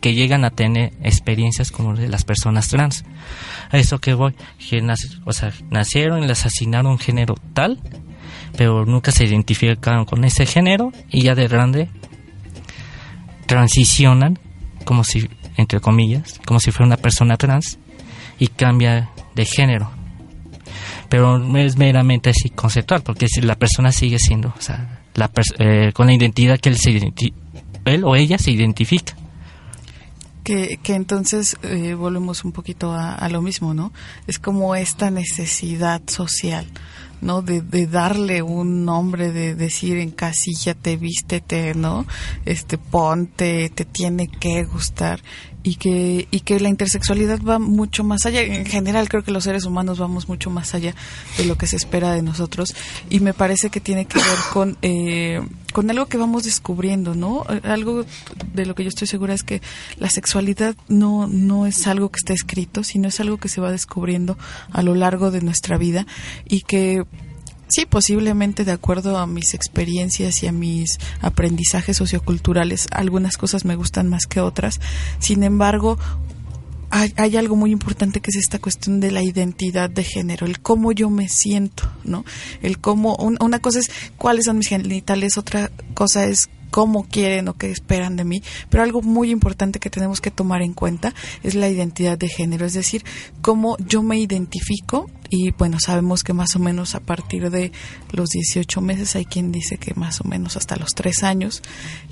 que llegan a tener experiencias como de las personas trans. A eso que voy, que o sea, nacieron y les asignaron un género tal, pero nunca se identificaron con ese género y ya de grande transicionan como si, entre comillas, como si fuera una persona trans y cambia de género pero es meramente así conceptual, porque la persona sigue siendo, o sea, la eh, con la identidad que él, se él o ella se identifica. Que, que entonces eh, volvemos un poquito a, lo mismo, ¿no? Es como esta necesidad social, ¿no? De, darle un nombre, de decir en te vístete, ¿no? Este, ponte, te tiene que gustar y que, y que la intersexualidad va mucho más allá. En general creo que los seres humanos vamos mucho más allá de lo que se espera de nosotros y me parece que tiene que ver con, eh, con algo que vamos descubriendo, ¿no? Algo de lo que yo estoy segura es que la sexualidad no, no es algo que esté escrito, sino es algo que se va descubriendo a lo largo de nuestra vida y que Sí, posiblemente de acuerdo a mis experiencias y a mis aprendizajes socioculturales, algunas cosas me gustan más que otras. Sin embargo, hay, algo muy importante que es esta cuestión de la identidad de género, el cómo yo me siento, ¿no? El cómo, una cosa es cuáles son mis genitales, otra cosa es cómo quieren o qué esperan de mí, pero algo muy importante que tenemos que tomar en cuenta es la identidad de género, es decir, cómo yo me identifico y bueno, sabemos que más o menos a partir de los 18 meses, hay quien dice que más o menos hasta los 3 años,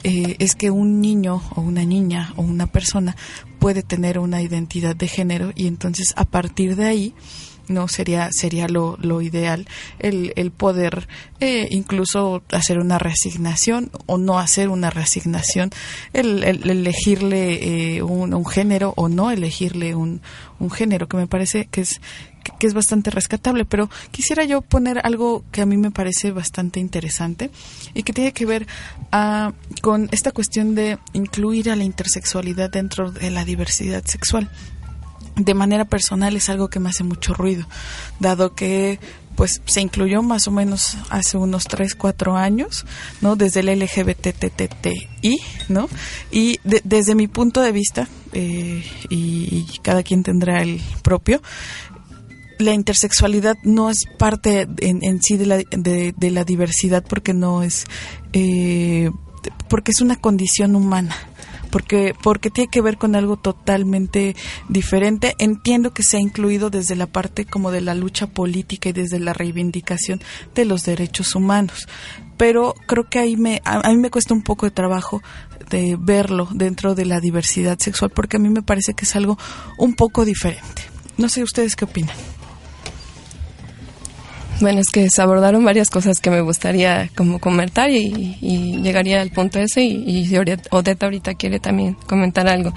eh, es que un niño o una niña o una persona puede tener una identidad de género y entonces a partir de ahí no sería sería lo, lo ideal el, el poder eh, incluso hacer una reasignación o no hacer una reasignación el, elegirle eh, un, un, género o no elegirle un, un género que me parece que es que, es bastante rescatable. Pero quisiera yo poner algo que a mí me parece bastante interesante y que tiene que ver ah, con esta cuestión de incluir a la intersexualidad dentro de la diversidad sexual de manera personal es algo que me hace mucho ruido, dado que pues se incluyó más o menos hace unos 3, 4 años, ¿no? Desde el LGBTTTI, ¿no? Y desde mi punto de vista, eh, y, cada quien tendrá el propio, la intersexualidad no es parte en, sí de la, de, la, diversidad porque no es, eh, porque es una condición humana porque porque tiene que ver con algo totalmente diferente. Entiendo que se ha incluido desde la parte como de la lucha política y desde la reivindicación de los derechos humanos, pero creo que ahí me a, mí me cuesta un poco de trabajo de verlo dentro de la diversidad sexual porque a mí me parece que es algo un poco diferente. No sé ustedes qué opinan. Bueno, es que se abordaron varias cosas que me gustaría como comentar y, llegaría al punto ese y, y Odeta ahorita quiere también comentar algo.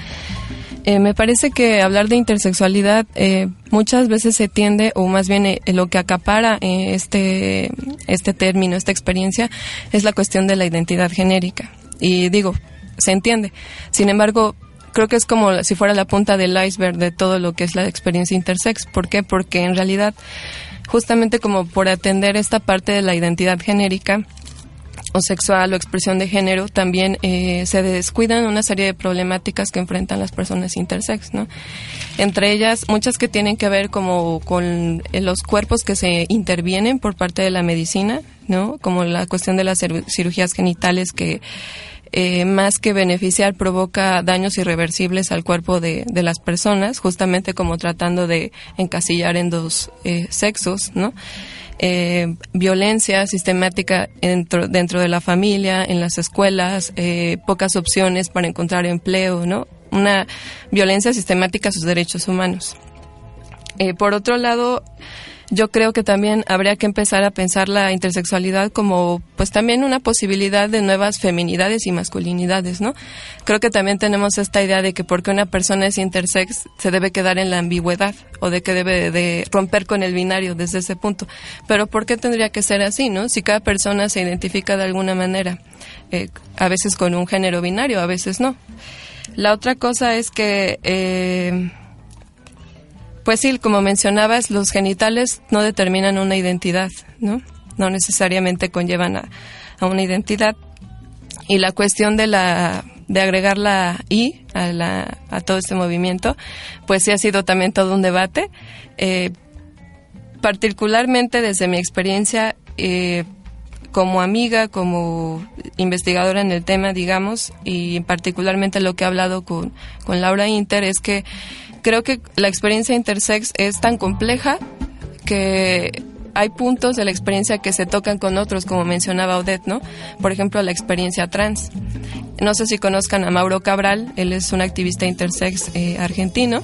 Eh, me parece que hablar de intersexualidad eh, muchas veces se tiende, o más bien eh, lo que acapara este, este término, esta experiencia, es la cuestión de la identidad genérica. Y digo, se entiende. Sin embargo, creo que es como si fuera la punta del iceberg de todo lo que es la experiencia intersex. ¿Por qué? Porque en realidad justamente como por atender esta parte de la identidad genérica o sexual o expresión de género, también eh, se descuidan una serie de problemáticas que enfrentan las personas intersex, ¿no? Entre ellas, muchas que tienen que ver como con eh, los cuerpos que se intervienen por parte de la medicina, ¿no? Como la cuestión de las cirugías genitales que eh, más que beneficiar, provoca daños irreversibles al cuerpo de, las personas, justamente como tratando de encasillar en dos eh, sexos, ¿no? Eh, violencia sistemática dentro, dentro de la familia, en las escuelas, pocas opciones para encontrar empleo, ¿no? Una violencia sistemática a sus derechos humanos. por otro lado, yo creo que también habría que empezar a pensar la intersexualidad como pues también una posibilidad de nuevas feminidades y masculinidades, ¿no? Creo que también tenemos esta idea de que porque una persona es intersex se debe quedar en la ambigüedad o de que debe de romper con el binario desde ese punto. Pero ¿por qué tendría que ser así, no? Si cada persona se identifica de alguna manera, eh, a veces con un género binario, a veces no. La otra cosa es que eh, pues sí, como mencionabas, los genitales no determinan una identidad, ¿no? No necesariamente conllevan a, una identidad. Y la cuestión de la de agregar la I a, la, todo este movimiento, pues sí ha sido también todo un debate. Eh, particularmente desde mi experiencia eh, como amiga, como investigadora en el tema, digamos, y particularmente lo que he hablado con, con Laura Inter, es que creo que la experiencia intersex es tan compleja que hay puntos de la experiencia que se tocan con otros, como mencionaba Odette, ¿no? Por ejemplo, la experiencia trans. No sé si conozcan a Mauro Cabral, él es un activista intersex eh, argentino,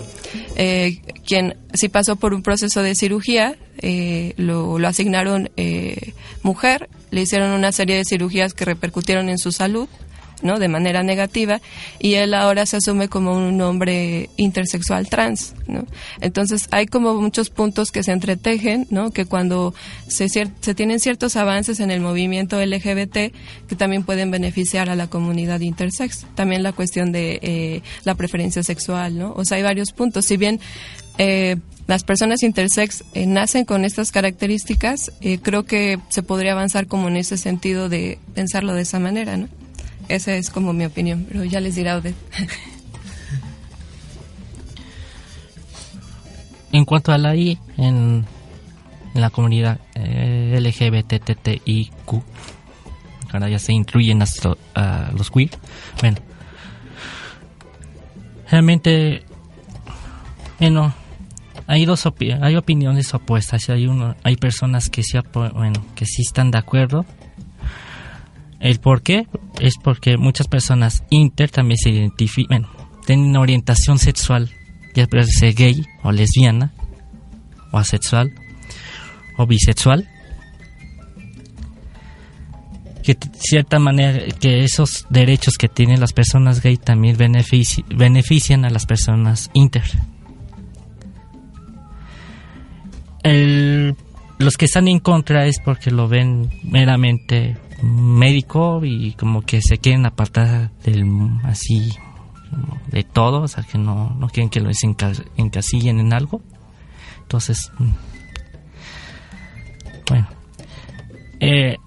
eh, quien sí pasó por un proceso de cirugía, eh, lo, lo, asignaron mujer, le hicieron una serie de cirugías que repercutieron en su salud, ¿no? De manera negativa y él ahora se asume como un hombre intersexual trans. Entonces hay como muchos puntos que se entretejen, ¿no? Que cuando se, se tienen ciertos avances en el movimiento LGBT que también pueden beneficiar a la comunidad intersex. También la cuestión de eh, la preferencia sexual, ¿no? O sea, hay varios puntos. Si bien eh, las personas intersex eh, nacen con estas características, creo que se podría avanzar como en ese sentido de pensarlo de esa manera, ¿no? Esa es como mi opinión, pero ya les dirá Odette. En cuanto a la I en, la comunidad eh, LGBTTIQ, ahora ya se incluyen a los queer, bueno, realmente, bueno, hay dos hay opiniones opuestas, hay uno, hay personas que sí, bueno, que sí están de acuerdo el por qué es porque muchas personas inter también se identifican, tienen una orientación sexual, ya puede ser gay o lesbiana, o asexual, o bisexual. Que de cierta manera, que esos derechos que tienen las personas gay también benefician a las personas inter. los que están en contra es porque lo ven meramente médico y como que se quieren apartar del así de todo, o sea, que no, no quieren que lo encasillen en algo. Entonces, mm, bueno. Eh,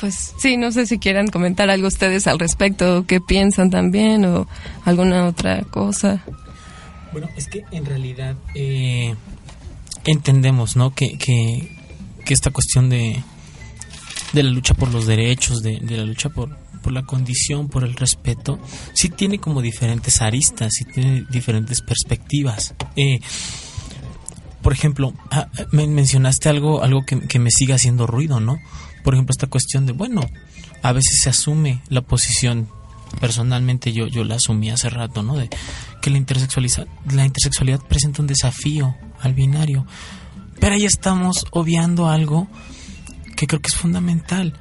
pues sí, no sé si quieran comentar algo ustedes al respecto, qué piensan también o alguna otra cosa. Bueno, es que en realidad eh, entendemos, ¿no? Que, que, esta cuestión de, de la lucha por los derechos, de, la lucha por, por la condición, por el respeto, sí tiene como diferentes aristas, sí tiene diferentes perspectivas. Eh, por ejemplo, ah, me mencionaste algo, algo que, que, me sigue haciendo ruido, ¿no? Por ejemplo, esta cuestión de, bueno, a veces se asume la posición, personalmente yo, yo la asumí hace rato, ¿no? De que la intersexualidad, la intersexualidad presenta un desafío al binario. Pero ahí estamos obviando algo que creo que es fundamental.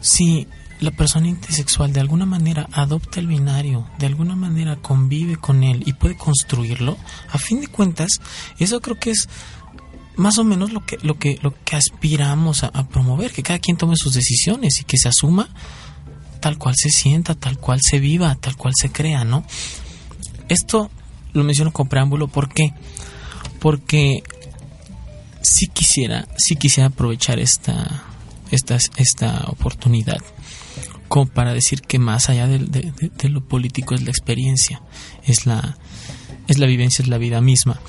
Si la persona intersexual de alguna manera adopta el binario, de alguna manera convive con él y puede construirlo, a fin de cuentas, eso creo que es más o menos lo que, lo que, lo que aspiramos a, a promover, que cada quien tome sus decisiones y que se asuma tal cual se sienta, tal cual se viva, tal cual se crea, ¿no? Esto lo menciono con preámbulo, ¿por qué? Porque si quisiera, si quisiera aprovechar esta, esta, esta oportunidad como para decir que más allá de, lo político es la experiencia, es la, es la vivencia, es la vida misma.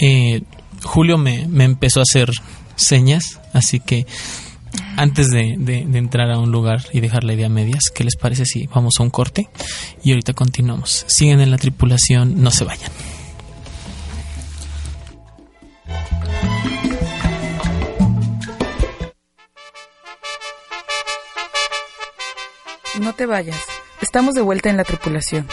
Eh, Julio me, me empezó a hacer señas, así que antes de, de, entrar a un lugar y dejar la idea a medias, ¿qué les parece si vamos a un corte? Y ahorita continuamos. Siguen en la tripulación, no se vayan. No te vayas. Estamos de vuelta en la tripulación.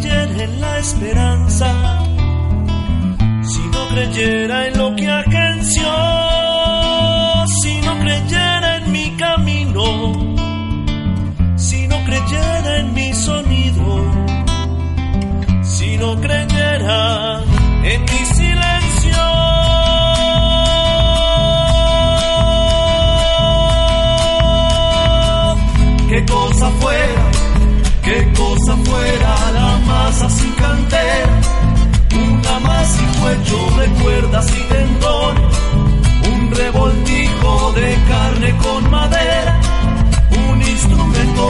creyera en la esperanza, si no creyera en lo que acá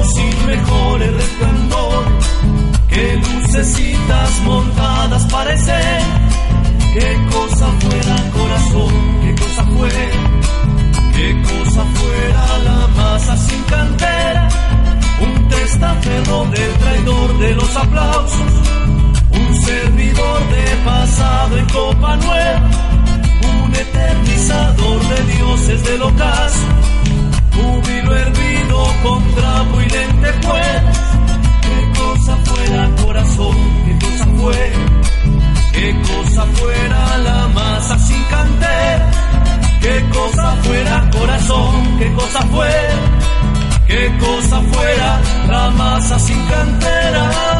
nuevos y mejores resplandores, que lucecitas montadas parecen, qué cosa fuera corazón, qué cosa fuera, qué cosa fuera la masa sin cantera, un testaferro del traidor de los aplausos, un servidor de pasado en copa nueva, un eternizador de dioses del ocaso júbilo hervido con trapo y lentejuelas. Qué cosa fuera corazón, qué cosa fue, qué cosa fuera la masa sin cantera. Qué cosa fuera corazón, qué cosa fue, qué cosa fuera la masa sin cantera.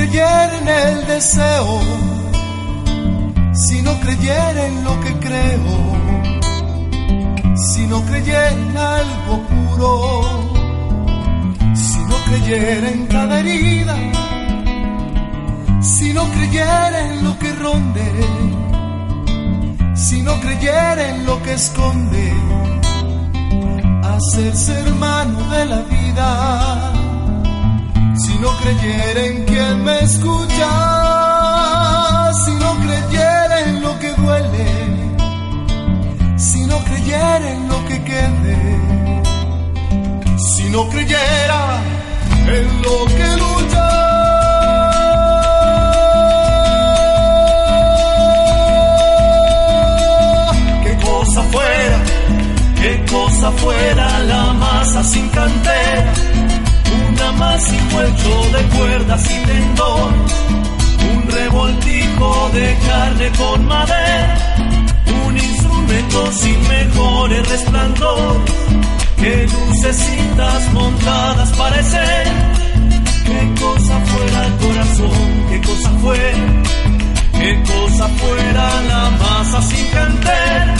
Creyera en el deseo, si no creyera en lo que creo, si no creyera en algo puro, si no creyera en cada herida, si no creyera en lo que ronde, si no creyera en lo que esconde hacerse hermano de la vida. No creyera en quien me escucha, si no creyera en lo que duele, si no creyera en lo que quede, si no creyera en lo que lucha. ¿Qué cosa fuera? qué cosa fuera la masa sin cantera, una masa vuelto de cuerdas y tendones, un revoltijo de carne con madera, un instrumento sin mejores resplandores, que lucecitas montadas parecen. Qué cosa fuera el corazón, qué cosa fuera, qué cosa fuera la masa sin cantera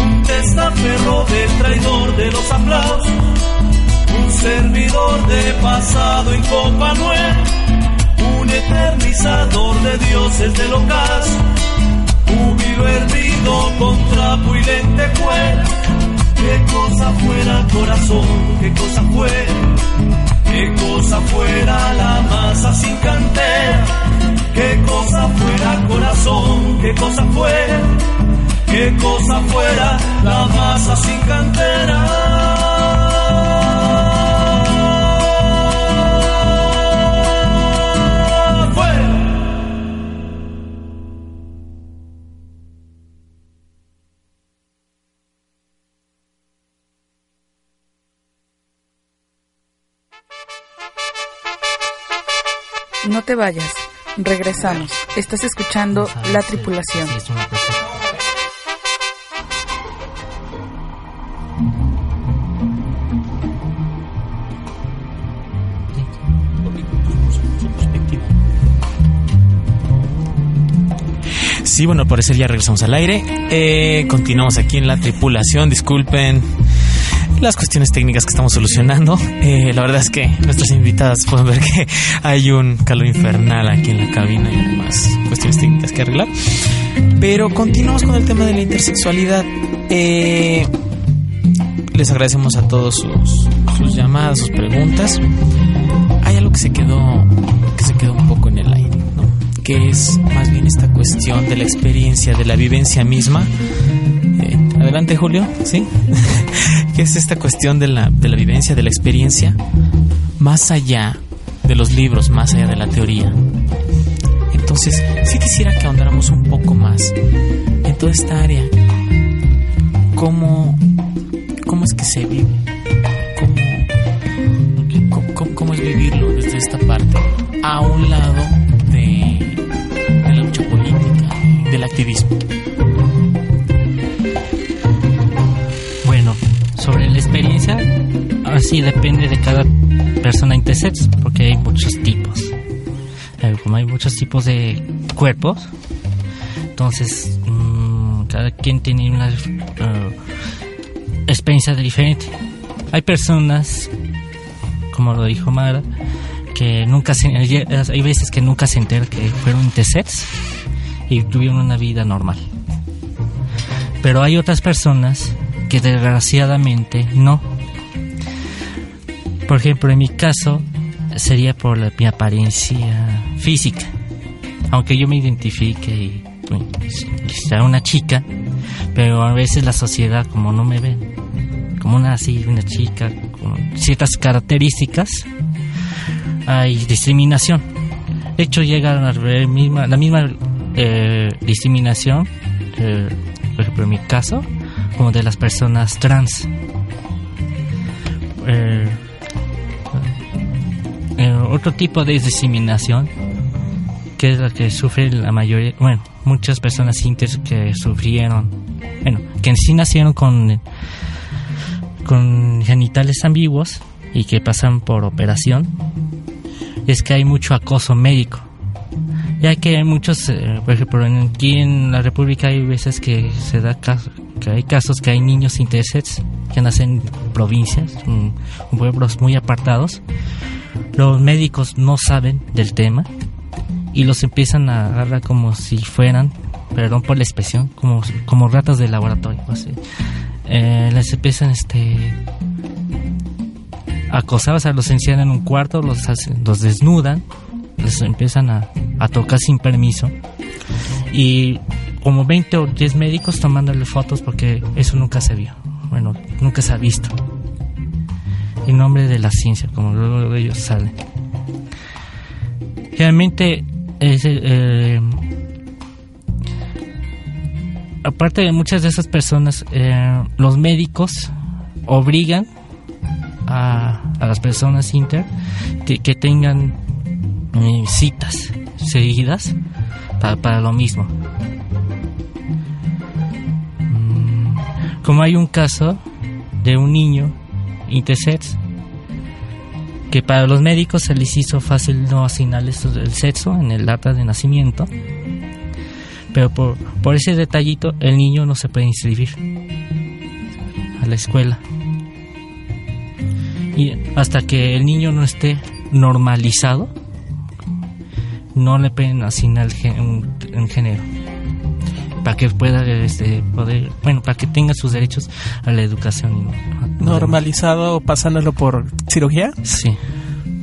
un testaferro del traidor de los aplausos, un servidor de pasado en copa nueva, un eternizador de dioses del ocaso, júbilo hervido con trapo y lentejuela. Qué cosa fuera corazón, qué cosa fuera, qué cosa fuera la masa sin cantera, qué cosa fuera corazón, qué cosa fuera qué cosa fuera la masa sin cantera. No te vayas, regresamos. Estás escuchando La Tripulación. Sí, bueno, por eso ya regresamos al aire. Eh, continuamos aquí en la tripulación. Disculpen las cuestiones técnicas que estamos solucionando. Eh, la verdad es que nuestras invitadas pueden ver que hay un calor infernal aquí en la cabina y más cuestiones técnicas que arreglar. Pero continuamos con el tema de la intersexualidad. Eh, les agradecemos a todos sus, sus llamadas, sus preguntas. Hay algo que se quedó que se quedó un poco en el aire. Que es más bien esta cuestión de la experiencia, de la vivencia misma. Eh, adelante, Julio, ¿sí? Que es esta cuestión de la, de la vivencia, de la experiencia, más allá de los libros, más allá de la teoría. Entonces, sí quisiera que ahondáramos un poco más en toda esta área. ¿Cómo, cómo es que se vive? ¿Cómo, cómo, cómo- es vivirlo desde esta parte? A un lado de, de la lucha política, del activismo. Experiencia, así depende de cada persona intersex, porque hay muchos tipos. Eh, Como hay muchos tipos de cuerpos, entonces mm, cada quien tiene una eh, experiencia diferente. Hay personas, como lo dijo Mara, que nunca se, hay veces que nunca se enteran que fueron intersex y tuvieron una vida normal. Pero hay otras personas que desgraciadamente no. Por ejemplo, en mi caso sería por la- mi apariencia física. Aunque yo me identifique y bueno, sea una chica, pero a veces la sociedad como no me ve como una así, una chica con ciertas características, hay discriminación. De hecho, llega a ver misma, la misma eh, discriminación, eh, por ejemplo, en mi caso, como de las personas trans. Eh, eh, otro tipo de discriminación, que es la que sufre la mayoría, bueno, muchas personas inter que sufrieron, bueno, que en sí nacieron con, con genitales ambiguos, y que pasan por operación es que hay mucho acoso médico. Ya que hay muchos, eh, por ejemplo, aquí en la República hay veces que se da caso, que hay casos que hay niños intersex que nacen en provincias, en pueblos muy apartados. Los médicos no saben del tema y los empiezan a agarrar como si fueran, perdón por la expresión, como, como ratas de laboratorio. Así. Eh, les empiezan este a acosar, o sea, los encierran en un cuarto, los, los desnudan, les empiezan a, a tocar sin permiso y como 20 o 10 médicos tomándole fotos porque eso nunca se vio, bueno, nunca se ha visto. En nombre de la ciencia, como luego ellos salen. Realmente, es, eh, aparte de muchas de esas personas, eh, los médicos obligan a, a las personas inter que, tengan eh, citas seguidas para, para lo mismo. Como hay un caso de un niño intersex que para los médicos se les hizo fácil no asignarles el sexo en el acta de nacimiento, pero por, ese detallito el niño no se puede inscribir a la escuela. Y hasta que el niño no esté normalizado, no le pueden asignar un género para que pueda este, poder, bueno, para que tenga sus derechos a la educación. ¿Normalizado pasándolo por cirugía? Sí.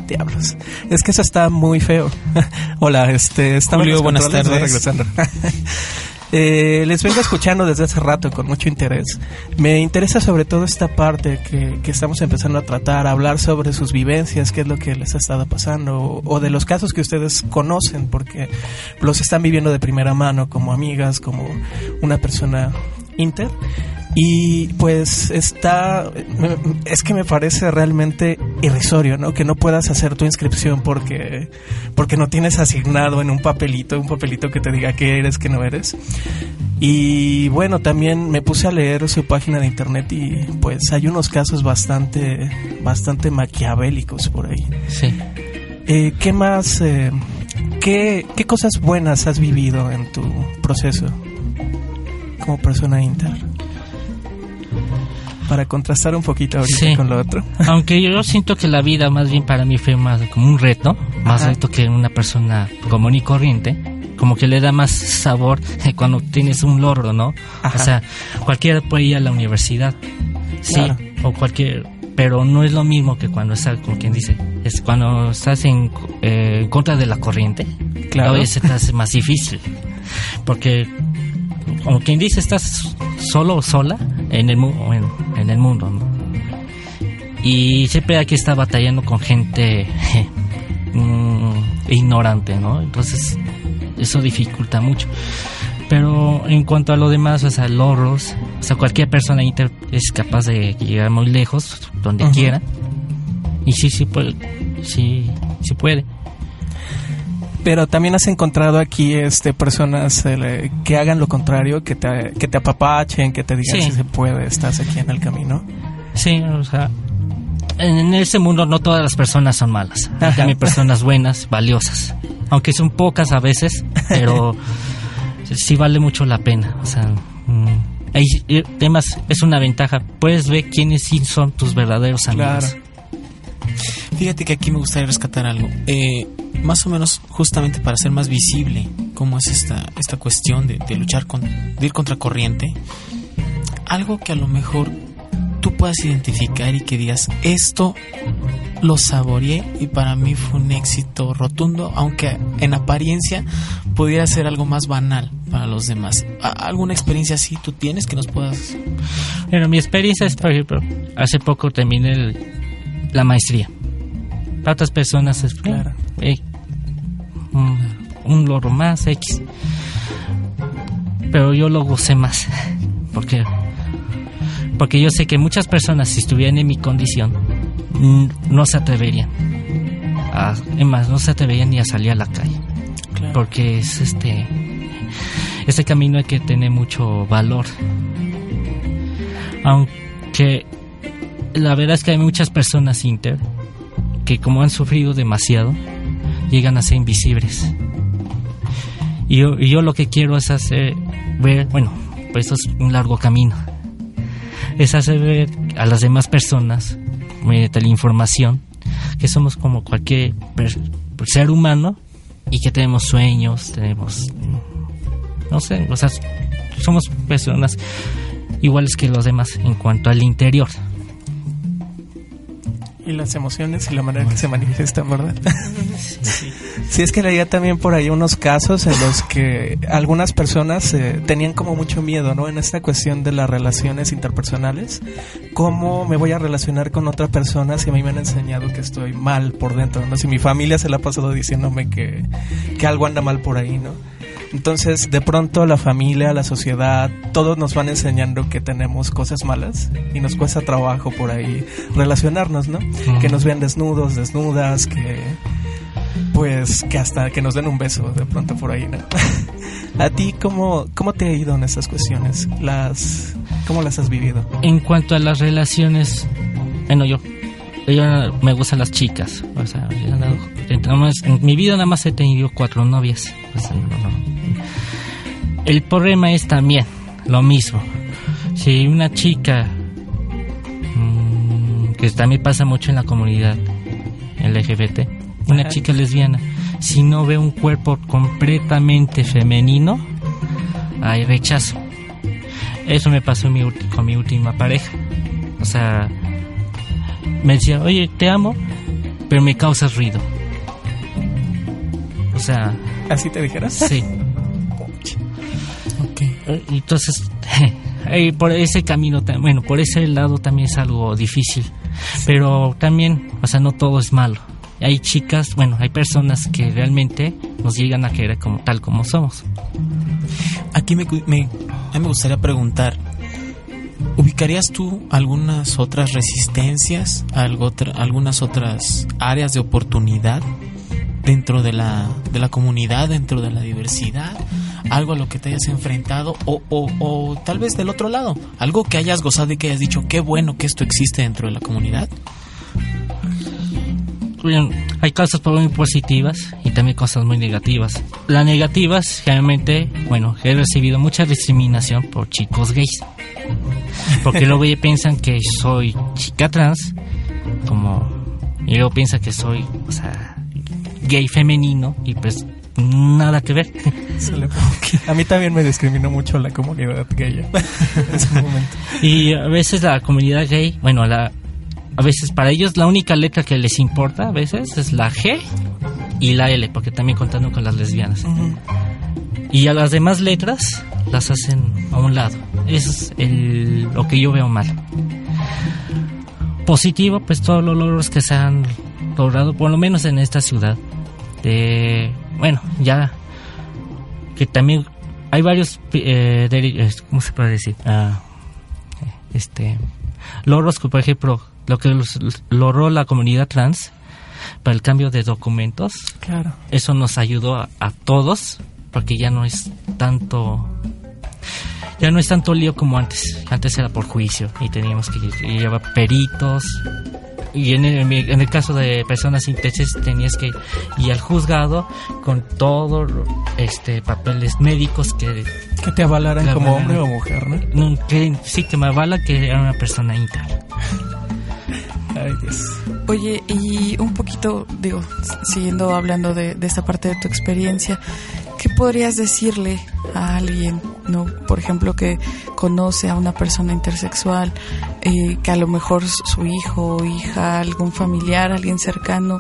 Diablos. Es que eso está muy feo. Hola, este, estamos Julio, buenas tardes. regresando. Eh, les vengo escuchando desde hace rato con mucho interés. Me interesa sobre todo esta parte que, que, estamos empezando a tratar, hablar sobre sus vivencias, qué es lo que les ha estado pasando, o, de los casos que ustedes conocen, porque los están viviendo de primera mano como amigas, como una persona inter. Y pues está, es que me parece realmente irrisorio, ¿no? Que no puedas hacer tu inscripción porque, porque no tienes asignado en un papelito, un papelito que te diga qué eres, qué no eres. Y bueno, también me puse a leer su página de internet y pues hay unos casos bastante, bastante maquiavélicos por ahí. Sí. Eh, ¿Qué más, eh, qué, qué cosas buenas has vivido en tu proceso como persona inter? para contrastar un poquito ahorita sí. con lo otro. Aunque yo siento que la vida más bien para mí fue más como un reto, más Ajá. reto que una persona común y corriente, como que le da más sabor cuando tienes un logro, ¿no? Ajá. O sea, cualquiera puede ir a la universidad, sí, claro. o cualquier, pero no es lo mismo que cuando estás, como quien dice, es cuando estás en, eh, en contra de la corriente, claro. a veces te hace más difícil, porque como quien dice, estás solo o sola en el, en, en el mundo, ¿no? Y siempre hay que estar batallando con gente mm, ignorante, ¿no? Entonces, eso dificulta mucho. Pero en cuanto a lo demás, o sea, logros, o sea, cualquier persona inter es capaz de llegar muy lejos, donde uh -huh. quiera. Y sí, sí puede, sí, sí puede pero también has encontrado aquí este personas eh, que hagan lo contrario, que te, que te apapachen, que te digan Sí. si se puede, estás aquí en el camino. Sí, o sea, en ese mundo no todas las personas son malas. Hay personas buenas, valiosas. Aunque son pocas a veces, pero sí vale mucho la pena. O sea, mm, hay eh, temas, es una ventaja. Puedes ver quiénes sí son tus verdaderos amigos. Claro. Fíjate que aquí me gustaría rescatar algo. Eh, más o menos justamente para hacer más visible cómo es esta, esta cuestión de, luchar con, de ir contra corriente. Algo que a lo mejor tú puedas identificar y que digas, esto lo saboreé y para mí fue un éxito rotundo, aunque en apariencia pudiera ser algo más banal para los demás. ¿A- ¿Alguna experiencia así tú tienes que nos puedas... Bueno, mi experiencia es, por ejemplo, hace poco terminé la maestría. Para otras personas es Claro. un, un logro más X. Pero yo lo gocé más. Porque, porque yo sé que muchas personas, si estuvieran en mi condición, no se atreverían. A, es más, no se atreverían ni a salir a la calle. Claro. Porque es este. Este camino hay que tener mucho valor. Aunque la verdad es que hay muchas personas inter que como han sufrido demasiado, llegan a ser invisibles. Y yo, y yo lo que quiero es hacer ver, bueno, pues esto es un largo camino, es hacer ver a las demás personas, mediante la información, que somos como cualquier ser humano y que tenemos sueños, tenemos, no sé, o sea, somos personas iguales que los demás en cuanto al interior. Y las emociones y la manera que se manifiestan, ¿verdad? Sí, es que leía también por ahí unos casos en los que algunas personas eh, tenían como mucho miedo, ¿no? En esta cuestión de las relaciones interpersonales. ¿Cómo me voy a relacionar con otra persona si a mí me han enseñado que estoy mal por dentro, ¿no? Si mi familia se la ha pasado diciéndome que, que algo anda mal por ahí, ¿no? Entonces, de pronto la familia, la sociedad, todos nos van enseñando que tenemos cosas malas y nos cuesta trabajo por ahí relacionarnos, ¿no? Que nos vean desnudos, desnudas, que pues que hasta que nos den un beso de pronto por ahí, ¿no? ¿A ti cómo, cómo te ha ido en estas cuestiones? Las, ¿Cómo las has vivido? En cuanto a las relaciones, bueno, yo, yo me gustan las chicas. O sea, nada más- en mi vida nada más he tenido cuatro novias. El problema es también lo mismo. Si una chica, mm, que también pasa mucho en la comunidad LGBT, una Ajá. chica lesbiana, si no ve un cuerpo completamente femenino, hay rechazo. Eso me pasó mi con mi última pareja. O sea, me decía, oye, te amo, pero me causas ruido. O sea, ¿Así te dijeras? sí. Eh, Entonces, eh, por ese camino, bueno, por ese lado también es algo difícil. Pero también, o sea, no todo es malo. Hay chicas, bueno, hay personas que realmente nos llegan a querer como tal como somos. Aquí me, cu- me- a mí me gustaría preguntar, ¿ubicarías tú algunas otras resistencias, algo algunas otras áreas de oportunidad dentro de la, de la comunidad, dentro de la diversidad? Algo a lo que te hayas enfrentado o, o, o tal vez del otro lado, algo que hayas gozado y que hayas dicho, qué bueno que esto existe dentro de la comunidad. Bien, hay cosas muy positivas y también cosas muy negativas. Las negativas, generalmente, bueno, he recibido mucha discriminación por chicos gays. Porque luego ya piensan que soy chica trans, como. Y luego piensan que soy, o sea, gay femenino, y pues nada que ver. A mí también me discriminó mucho la comunidad gay en ese momento. Y a veces la comunidad gay, bueno, la, a veces para ellos la única letra que les importa a veces es la G y la L, porque también contando con las lesbianas. Y a las demás letras las hacen a un lado. Eso es el- lo que yo veo mal. Positivo, pues todos los logros que se han logrado, por lo menos en esta ciudad. De, bueno, ya que también hay varios, eh, ¿cómo se puede decir? Ah, este, logros, que, por ejemplo, lo que logró la comunidad trans para el cambio de documentos. Claro. Eso nos ayudó a, a todos, porque ya no es tanto ya no es tanto lío como antes. Antes era por juicio y teníamos que lle- llevar peritos. Y en el, en el caso de personas sin tesis tenías que ir al juzgado con todos este papeles médicos que Que te avalaran como hombre o mujer, ¿no? no, que sí que me avala que era una persona íntegra. Oye, y un poquito, digo, siguiendo hablando de, esta parte de tu experiencia, ¿qué podrías decirle a alguien, no, por ejemplo, que conoce a una persona intersexual, eh, que a lo mejor su hijo o hija, algún familiar, alguien cercano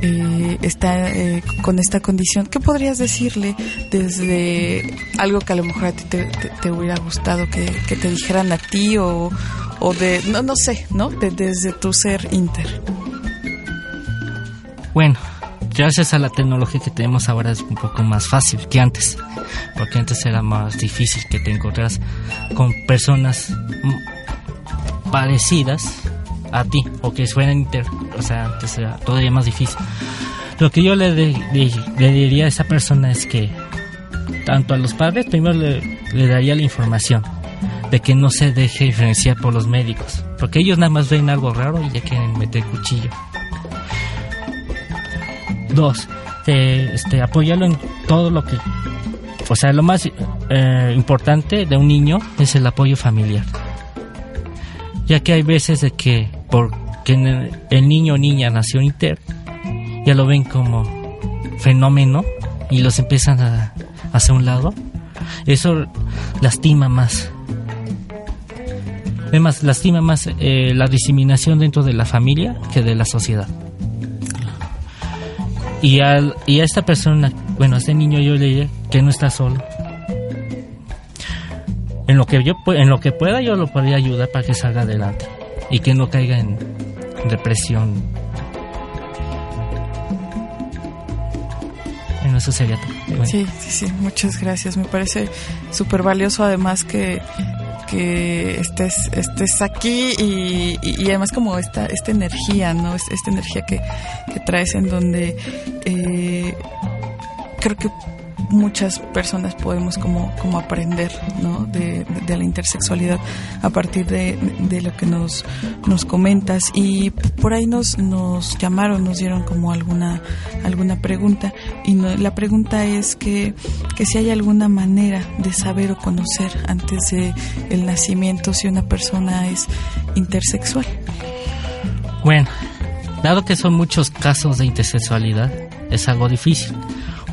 eh, está eh, con esta condición? ¿Qué podrías decirle desde algo que a lo mejor a ti te hubiera gustado que, que te dijeran a ti o, o de, no, no sé, ¿no? De- desde tu ser inter. Bueno, gracias a la tecnología que tenemos ahora es un poco más fácil que antes, porque antes era más difícil que te encontraras con personas parecidas a ti o que fueran inter, o sea, antes era todavía más difícil. Lo que yo le, de- diría a esa persona es que tanto a los padres primero le daría la información de que no se deje influenciar por los médicos, porque ellos nada más ven algo raro y ya quieren meter cuchillo. Dos, este, apoyarlo en todo lo que, o sea, lo más eh, importante de un niño es el apoyo familiar, ya que hay veces de que porque el niño o niña nació inter, ya lo ven como fenómeno y los empiezan a hacer un lado, eso lastima más. Además, lastima más eh, la diseminación dentro de la familia que de la sociedad. Y, al, y a esta persona, bueno, a este niño yo le dije que no está solo. En lo que yo en lo que pueda yo lo podría ayudar para que salga adelante y que no caiga en depresión. Bueno, eso sería todo. Sí, sí, sí, muchas gracias. Me parece súper valioso además que que estés, estés aquí y, además como esta, esta energía, ¿no? Esta energía que, que traes en donde eh, creo que muchas personas podemos como, como aprender ¿no? de, la intersexualidad a partir de, de, lo que nos, nos comentas y por ahí nos, nos llamaron, nos dieron como alguna, alguna pregunta y la pregunta es que, que si hay alguna manera de saber o conocer antes de el nacimiento si una persona es intersexual. Bueno, dado que son muchos casos de intersexualidad, es algo difícil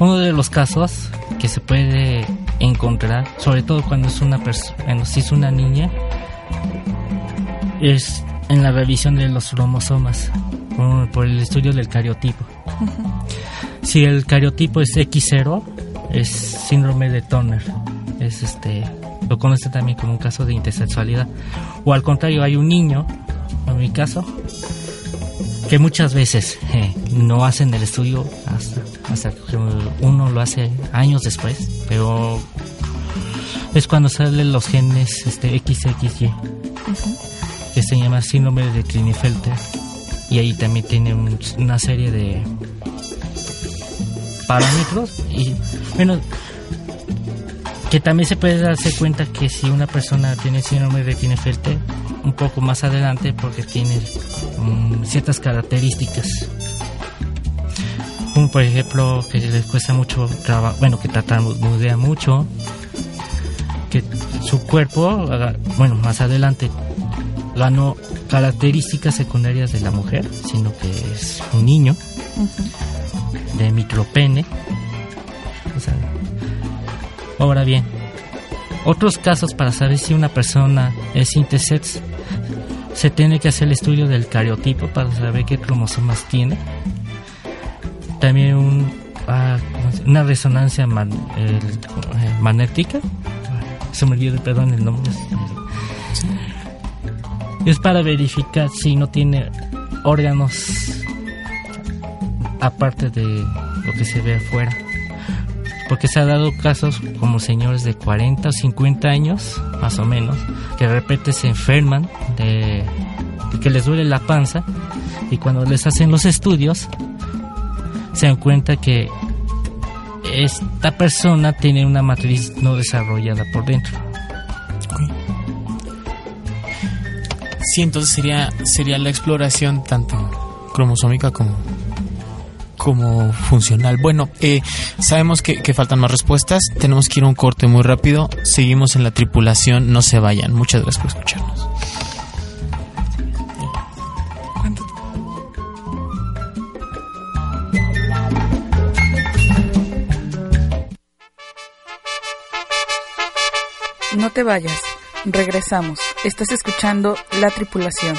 uno de los casos que se puede encontrar, sobre todo cuando es una persona, si es una niña, es en la revisión de los cromosomas por el estudio del cariotipo. Si el cariotipo es X0, es síndrome de Turner. Es este, lo conoce también como un caso de intersexualidad. O al contrario, hay un niño, en mi caso, que muchas veces eh, no hacen el estudio hasta, hasta que uno lo hace años después, pero es cuando salen los genes este, XXY, que se llama síndrome de Klinefelter, y ahí también tiene una serie de parámetros, y bueno, que también se puede darse cuenta que si una persona tiene síndrome de Klinefelter, un poco más adelante, porque tiene ciertas características. Como por ejemplo que les cuesta mucho trabajo, bueno, que tartamudea mucho, que su cuerpo, bueno, más adelante, la no características secundarias de la mujer, sino que es un niño de micropene. ahora bien, otros casos para saber si una persona es intersex se tiene que hacer el estudio del cariotipo para saber qué cromosomas tiene. También un, ah, una resonancia magnética. Se me olvidó, perdón, el nombre. Es para verificar si no tiene órganos aparte de lo que se ve afuera. Porque se ha dado casos como señores de 40 o 50 años, más o menos, que de repente se enferman de, que les duele la panza y cuando les hacen los estudios se dan cuenta que esta persona tiene una matriz no desarrollada por dentro. Sí, entonces sería, sería la exploración tanto cromosómica como como funcional. Bueno, eh, sabemos que, que, faltan más respuestas. Tenemos que ir a un corte muy rápido. Seguimos en la tripulación. No se vayan. Muchas gracias por escucharnos. No te vayas. Regresamos. Estás escuchando La Tripulación.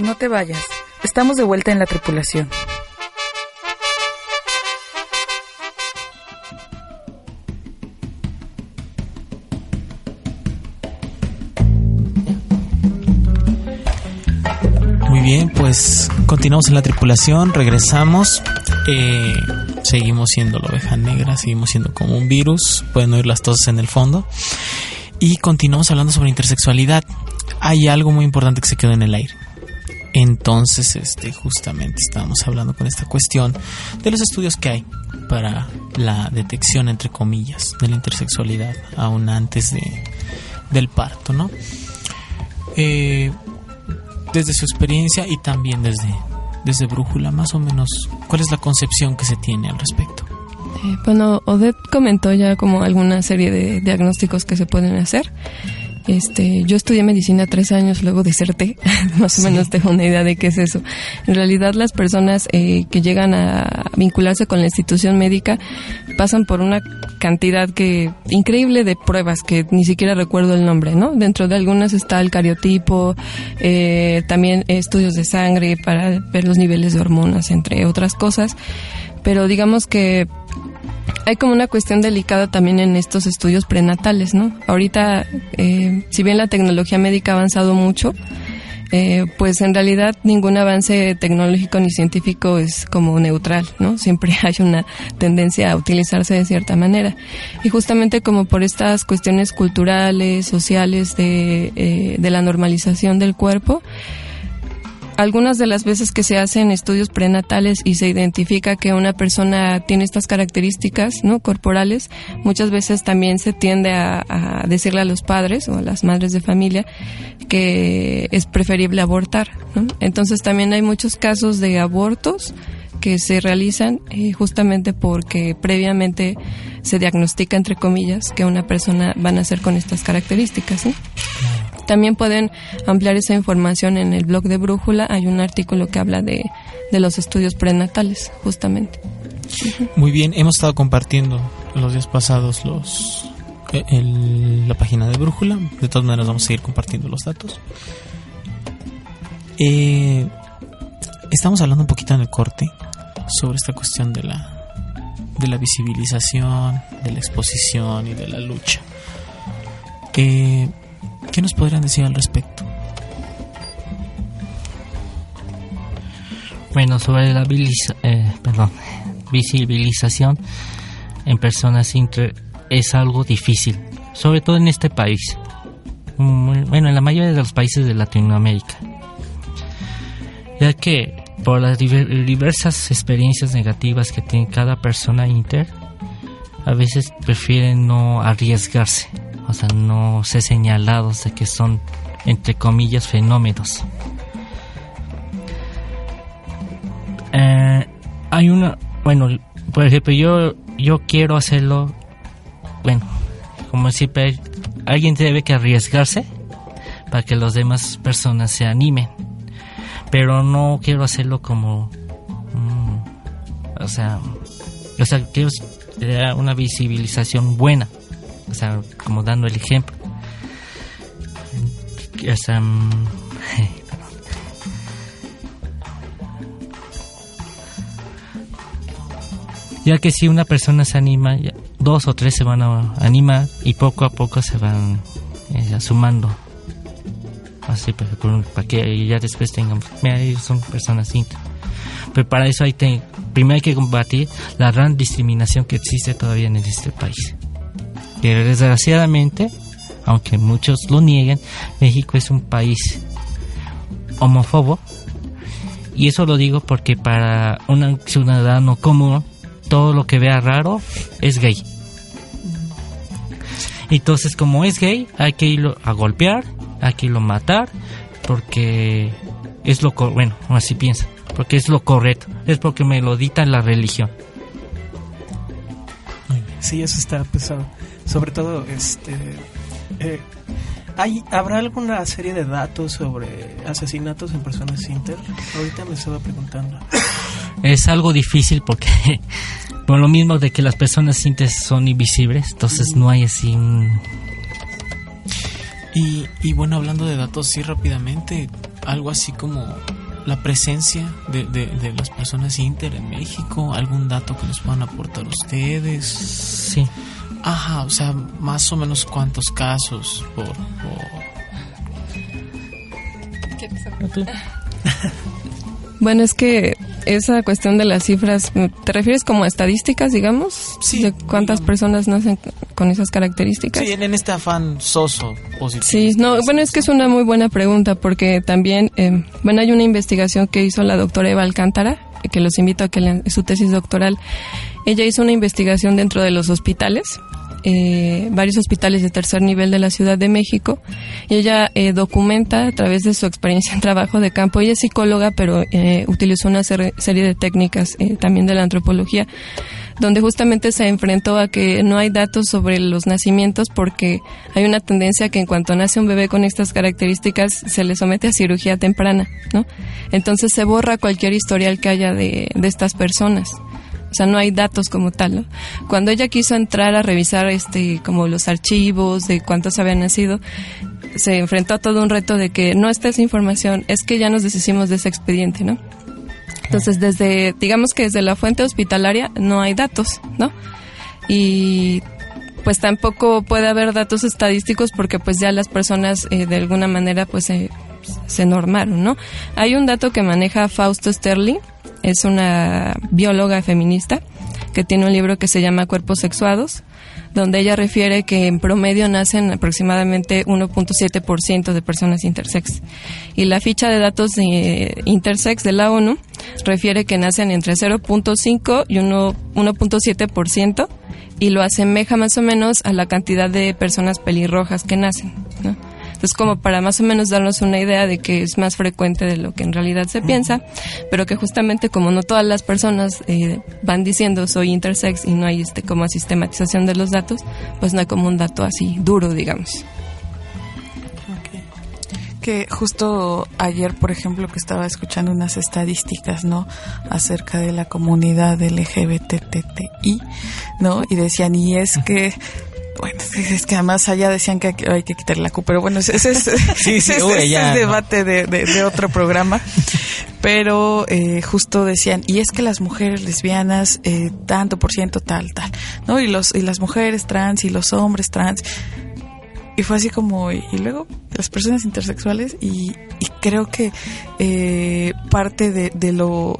No te vayas. Estamos de vuelta en la tripulación. Muy bien, pues continuamos en la tripulación, regresamos. Eh, seguimos siendo la oveja negra, seguimos siendo como un virus, pueden oír las toses en el fondo. Y continuamos hablando sobre intersexualidad. Hay algo muy importante que se quedó en el aire. Entonces, este, justamente estábamos hablando con esta cuestión de los estudios que hay para la detección, entre comillas, de la intersexualidad aún antes de, del parto, ¿no? Eh, desde su experiencia y también desde, desde Brújula, más o menos, ¿cuál es la concepción que se tiene al respecto? Eh, bueno, Odette comentó ya como alguna serie de diagnósticos que se pueden hacer. Este, yo estudié medicina tres años, luego deserté, más o menos tengo una idea de qué es eso. En realidad las personas eh, que llegan a vincularse con la institución médica pasan por una cantidad que increíble de pruebas que ni siquiera recuerdo el nombre, ¿no? Dentro de algunas está el cariotipo, eh, también estudios de sangre para ver los niveles de hormonas, entre otras cosas. Pero digamos que hay como una cuestión delicada también en estos estudios prenatales, ¿no? Ahorita, eh, si bien la tecnología médica ha avanzado mucho, eh, pues en realidad ningún avance tecnológico ni científico es como neutral, ¿no? Siempre hay una tendencia a utilizarse de cierta manera. Y justamente como por estas cuestiones culturales, sociales de, eh, de la normalización del cuerpo, algunas de las veces que se hacen estudios prenatales y se identifica que una persona tiene estas características no corporales, muchas veces también se tiende a, decirle a los padres o a las madres de familia que es preferible abortar. Entonces también hay muchos casos de abortos que se realizan eh, justamente porque previamente se diagnostica, entre comillas, que una persona va a nacer con estas características. También pueden ampliar esa información en el blog de Brújula. Hay un artículo que habla de, de los estudios prenatales, justamente. Muy bien, hemos estado compartiendo los días pasados los el, la página de Brújula. De todas maneras, vamos a seguir compartiendo los datos. Eh, estamos hablando un poquito en el corte sobre esta cuestión de la, de la visibilización, de la exposición y de la lucha. Eh, ¿Qué nos podrían decir al respecto? Bueno, sobre la eh, visibilización en personas inter es algo difícil, sobre todo en este país. Bueno, en la mayoría de los países de Latinoamérica. Ya que por las diversas experiencias negativas que tiene cada persona inter, a veces prefieren no arriesgarse o sea, no ser señalados de que son, entre comillas, fenómenos. Eh, hay una, bueno, por ejemplo, yo, yo quiero hacerlo, bueno, como siempre, alguien debe que arriesgarse para que las demás personas se animen, pero no quiero hacerlo como, mm, o sea, o sea, quiero una visibilización buena o sea, como dando el ejemplo. O sea, ya que si una persona se anima, dos o tres se van a animar y poco a poco se van eh, sumando. Así, para, para que ya después tengamos, mira, ellos son personas íntimas. Pero para eso hay que, primero hay que combatir la gran discriminación que existe todavía en este país que desgraciadamente, aunque muchos lo nieguen, México es un país homófobo. Y eso lo digo porque para un ciudadano común, todo lo que vea raro es gay. Entonces, como es gay, hay que irlo a golpear, hay que irlo a matar, porque es lo bueno, así piensa, porque es lo correcto, es porque me lo dicta la religión. Sí, eso está pesado sobre todo este eh, ¿hay, ¿habrá alguna serie de datos sobre asesinatos en personas inter? Ahorita me estaba preguntando. Es algo difícil porque por lo mismo de que las personas inter son invisibles, entonces no hay así y, y bueno, hablando de datos, sí rápidamente, algo así como la presencia de, de, de, las personas inter en México, algún dato que nos puedan aportar ustedes. Sí. Ajá, o sea, más o menos cuántos casos por... por... Bueno, es que esa cuestión de las cifras, ¿te refieres como a estadísticas, digamos? Sí. ¿De cuántas personas nacen con esas características? Sí, en este afán soso positivo. Sí, no, bueno, es que es una muy buena pregunta porque también, eh, bueno, hay una investigación que hizo la doctora Eva Alcántara, que los invito a que lean su tesis doctoral. Ella hizo una investigación dentro de los hospitales eh, varios hospitales de tercer nivel de la Ciudad de México y ella eh, documenta a través de su experiencia en trabajo de campo. Ella es psicóloga, pero eh, utilizó una ser serie de técnicas eh, también de la antropología, donde justamente se enfrentó a que no hay datos sobre los nacimientos porque hay una tendencia que en cuanto nace un bebé con estas características se le somete a cirugía temprana, ¿no? Entonces se borra cualquier historial que haya de, de estas personas o sea, no hay datos como tal. ¿no? Cuando ella quiso entrar a revisar este como los archivos de cuántos habían nacido, se enfrentó a todo un reto de que no está esa información, es que ya nos deshicimos de ese expediente, ¿no? Entonces, desde, digamos que desde la fuente hospitalaria no hay datos, ¿no? Y pues tampoco puede haber datos estadísticos porque pues ya las personas eh, de alguna manera pues se, normaron, ¿no? Hay un dato que maneja Fausto Sterling, es una bióloga feminista que tiene un libro que se llama Cuerpos Sexuados, donde ella refiere que en promedio nacen aproximadamente 1.7% de personas intersex. Y la ficha de datos de intersex de la ONU refiere que nacen entre 0.5 y 1.7% y lo asemeja más o menos a la cantidad de personas pelirrojas que nacen. Entonces, como para más o menos darnos una idea de que es más frecuente de lo que en realidad se piensa, pero que justamente como no todas las personas eh, van diciendo soy intersex y no hay este como sistematización de los datos, pues no hay como un dato así duro, digamos. que justo ayer, por ejemplo, que estaba escuchando unas estadísticas, ¿no? Acerca de la comunidad LGBTTI, ¿no? Y decían, y es que bueno, es que además allá decían que hay que quitarle la Q, pero bueno, ese, ese, sí, sí, ese, uy, ese ya, es no. debate de, de, de otro programa. Pero eh, justo decían, y es que las mujeres lesbianas, eh, tanto por ciento, tal, tal, ¿no? Y, los, y las mujeres trans y los hombres trans. Y fue así como, y, luego las personas intersexuales, y, y creo que eh, parte de, de, lo,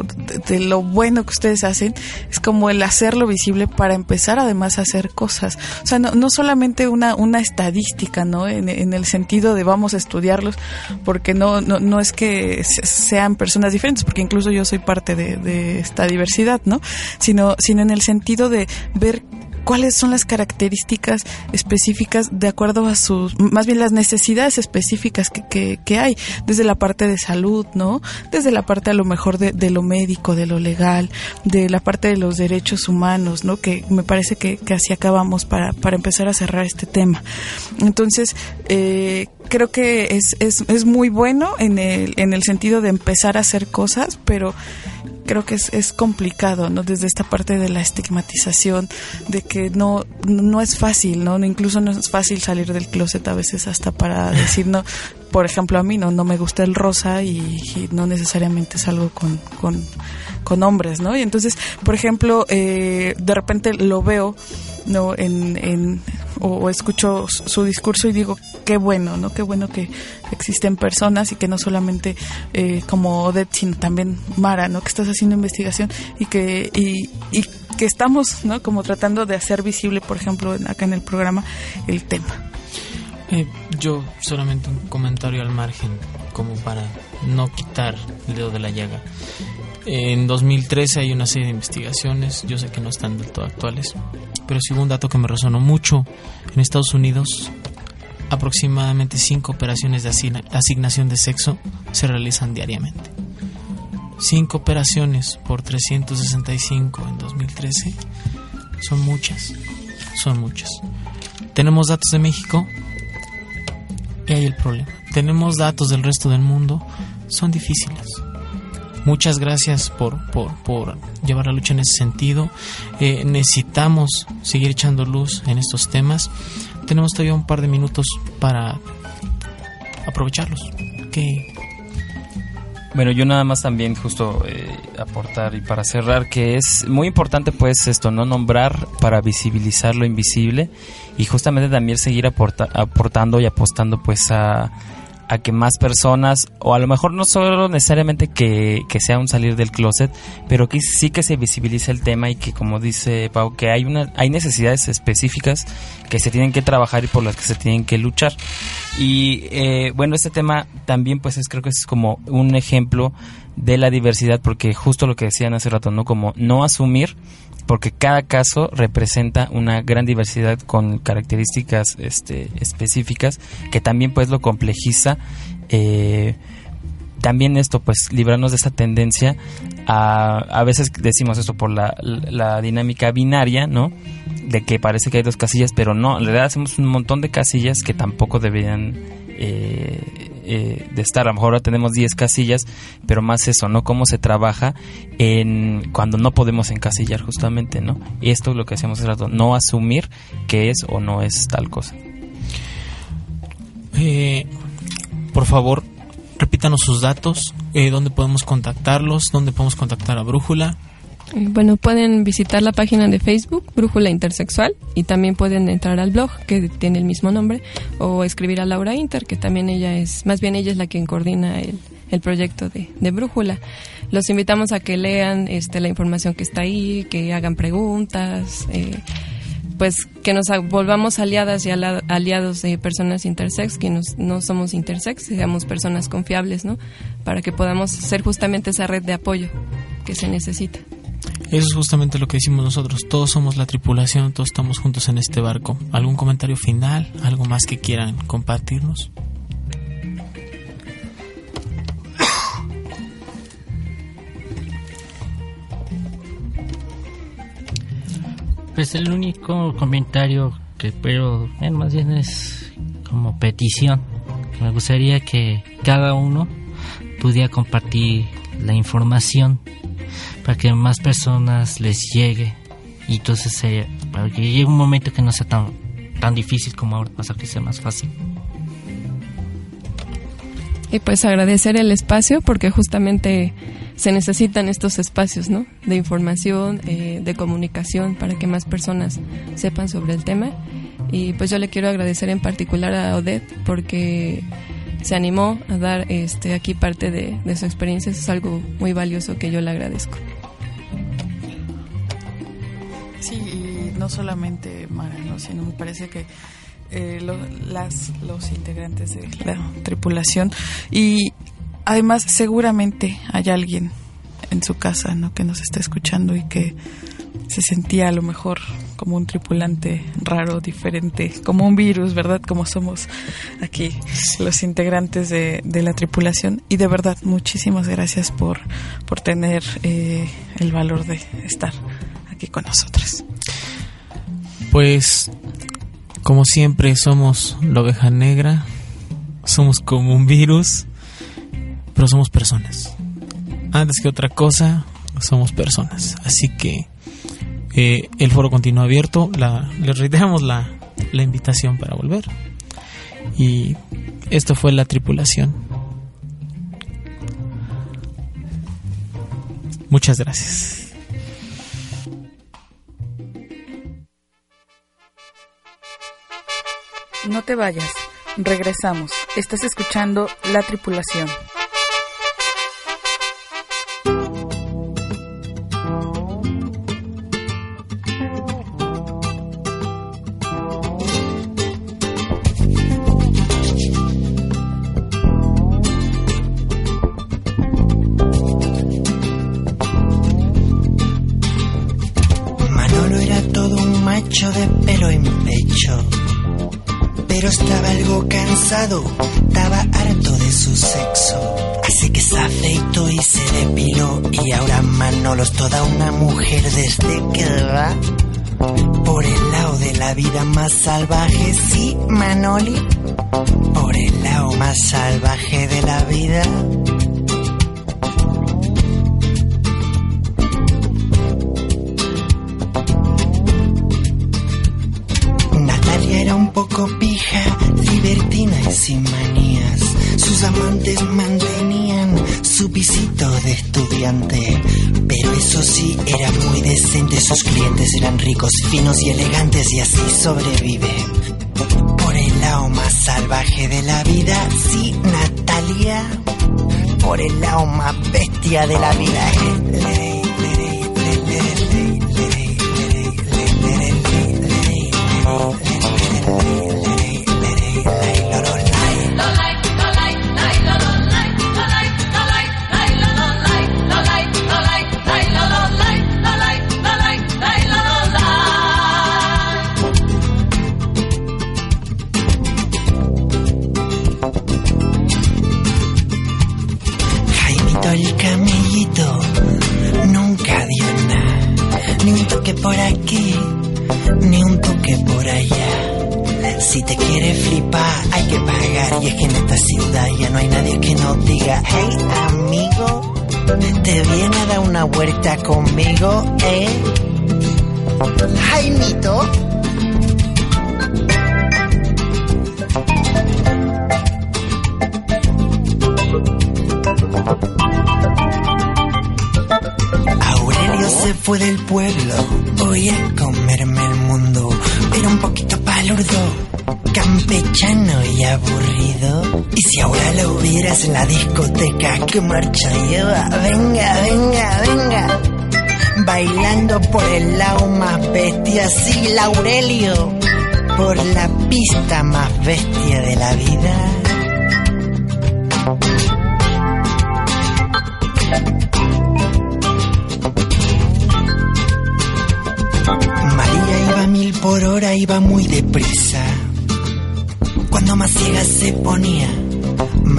de, lo bueno que ustedes hacen es como el hacerlo visible para empezar además a hacer cosas. O sea, no, no solamente una, una estadística, ¿no? En, en, el sentido de vamos a estudiarlos, porque no, no, no es que sean personas diferentes, porque incluso yo soy parte de, de esta diversidad, ¿no? Sino, sino en el sentido de ver cuáles son las características específicas de acuerdo a sus, más bien las necesidades específicas que, que, hay, desde la parte de salud, ¿no? Desde la parte a lo mejor de, de, lo médico, de lo legal, de la parte de los derechos humanos, ¿no? Que me parece que, que así acabamos para, para empezar a cerrar este tema. Entonces, eh, creo que es, es, es muy bueno en el, en el sentido de empezar a hacer cosas, pero creo que es, es complicado, ¿no? Desde esta parte de la estigmatización, de que no, no es fácil, ¿no? Incluso no es fácil salir del closet a veces hasta para decir, no, por ejemplo, a mí no, no me gusta el rosa y, y no necesariamente salgo con, con, con, hombres, ¿no? Y entonces, por ejemplo, eh, de repente lo veo, ¿no? En, en o, escucho su discurso y digo, qué bueno, ¿no? Qué bueno que existen personas y que no solamente eh, como Odette, sino también Mara, ¿no? Que estás haciendo investigación y que, y, y que estamos, ¿no? Como tratando de hacer visible, por ejemplo, acá en el programa, el tema. Eh, yo solamente un comentario al margen, como para no quitar el dedo de la llaga. En 2013 hay una serie de investigaciones, yo sé que no están del todo actuales, pero sí un dato que me resonó mucho. En Estados Unidos, aproximadamente 5 operaciones de asigna asignación de sexo se realizan diariamente. 5 operaciones por 365 en 2013 son muchas, son muchas. Tenemos datos de México y hay el problema. Tenemos datos del resto del mundo, son difíciles. Muchas gracias por, por, llevar la lucha en ese sentido. Eh, necesitamos seguir echando luz en estos temas. Tenemos todavía un par de minutos para aprovecharlos. ¿Qué, Bueno, yo nada más también justo eh, aportar y para cerrar que es muy importante pues esto, no nombrar para visibilizar lo invisible y justamente también seguir aportando y apostando pues a, a que más personas, o a lo mejor no solo necesariamente que, sea un salir del closet, pero que sí que se visibilice el tema y que como dice Pau, que hay, una, hay necesidades específicas que se tienen que trabajar y por las que se tienen que luchar. Y eh, bueno, este tema también pues es, creo que es como un ejemplo de la diversidad, porque justo lo que decían hace rato, ¿no? Como no asumir porque cada caso representa una gran diversidad con características este, específicas que también pues lo complejiza eh, también esto pues librarnos de esa tendencia a a veces decimos esto por la, la dinámica binaria no de que parece que hay dos casillas pero no en realidad hacemos un montón de casillas que tampoco deberían eh, eh, de estar. A lo mejor ahora tenemos 10 casillas, pero más eso, ¿no? Cómo se trabaja en cuando no podemos encasillar justamente, ¿no? Esto es lo que hacemos rato, no asumir que es o no es tal cosa. Eh, por favor, repítanos sus datos, eh, dónde podemos contactarlos, dónde podemos contactar a Brújula. Bueno, pueden visitar la página de Facebook, Brújula Intersexual, y también pueden entrar al blog, que tiene el mismo nombre, o escribir a Laura Inter, que también ella es, más bien ella es la que coordina el, el proyecto de, de, Brújula. Los invitamos a que lean este, la información que está ahí, que hagan preguntas, eh, pues que nos volvamos aliadas y aliados de personas intersex, que nos, no somos intersex, seamos personas confiables, ¿no? Para que podamos ser justamente esa red de apoyo que se necesita. Eso es justamente lo que decimos nosotros. Todos somos la tripulación, todos estamos juntos en este barco. ¿Algún comentario final? ¿Algo más que quieran compartirnos? Pues el único comentario que pero bueno, más bien es como petición. Me gustaría que cada uno pudiera compartir la información para que más personas les llegue y entonces para que llegue un momento que no sea tan tan difícil como ahora pasa que sea más fácil y pues agradecer el espacio porque justamente se necesitan estos espacios ¿no? de información, eh, de comunicación para que más personas sepan sobre el tema. Y pues yo le quiero agradecer en particular a Odette porque se animó a dar este, aquí parte de, de su experiencia. Eso es algo muy valioso que yo le agradezco. Sí, y no solamente Mara, ¿no? sino me parece que eh, las, los integrantes de la tripulación y además seguramente hay alguien en su casa ¿no? que nos está escuchando y que se sentía a lo mejor como un tripulante raro, diferente, como un virus, ¿verdad? Como somos aquí los integrantes de, de la tripulación. Y de verdad, muchísimas gracias por, por tener eh, el valor de estar con nosotros. Pues, como siempre, somos la oveja negra, somos como un virus, pero somos personas. Antes que otra cosa, somos personas. Así que eh, el foro continúa abierto. La, les reiteramos la, la invitación para volver. Y esto fue la tripulación. Muchas gracias. No te vayas, regresamos. Estás escuchando La Tripulación. Cansado, estaba harto de su sexo. Así que se afeitó y se depiló y ahora Manolo es toda una mujer desde que va por el lado de la vida más salvaje, sí, Manoli, por el lado más salvaje de la vida. Natalia era un poco pija, libertina y sin manías. Sus amantes mantenían su pisito de estudiante. Pero eso sí, era muy decente. Sus clientes eran ricos, finos y elegantes y así sobrevive. Por el lado más salvaje de la vida, sí, Natalia. Por el lado más bestia de la vida. Jaimito a dar una vuelta conmigo, eh. Jaimito. Aurelio se fue del pueblo, voy a comerme el mundo, en la discoteca, ¿qué marcha lleva? Venga, venga, venga. Bailando por el lado más bestia, sí, Laurelio. Por la pista más bestia de la vida. María iba mil por hora, iba muy deprisa. Cuando más ciega se ponía,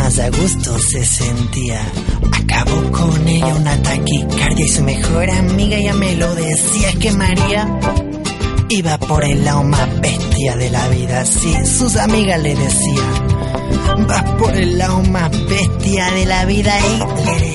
más a gusto se sentía. Acabó con ella una taquicardia y su mejor amiga ya me lo decía. Es que María iba por el lado más bestia de la vida. Sí, sus amigas le decían, vas por el lado más bestia de la vida. Y lere,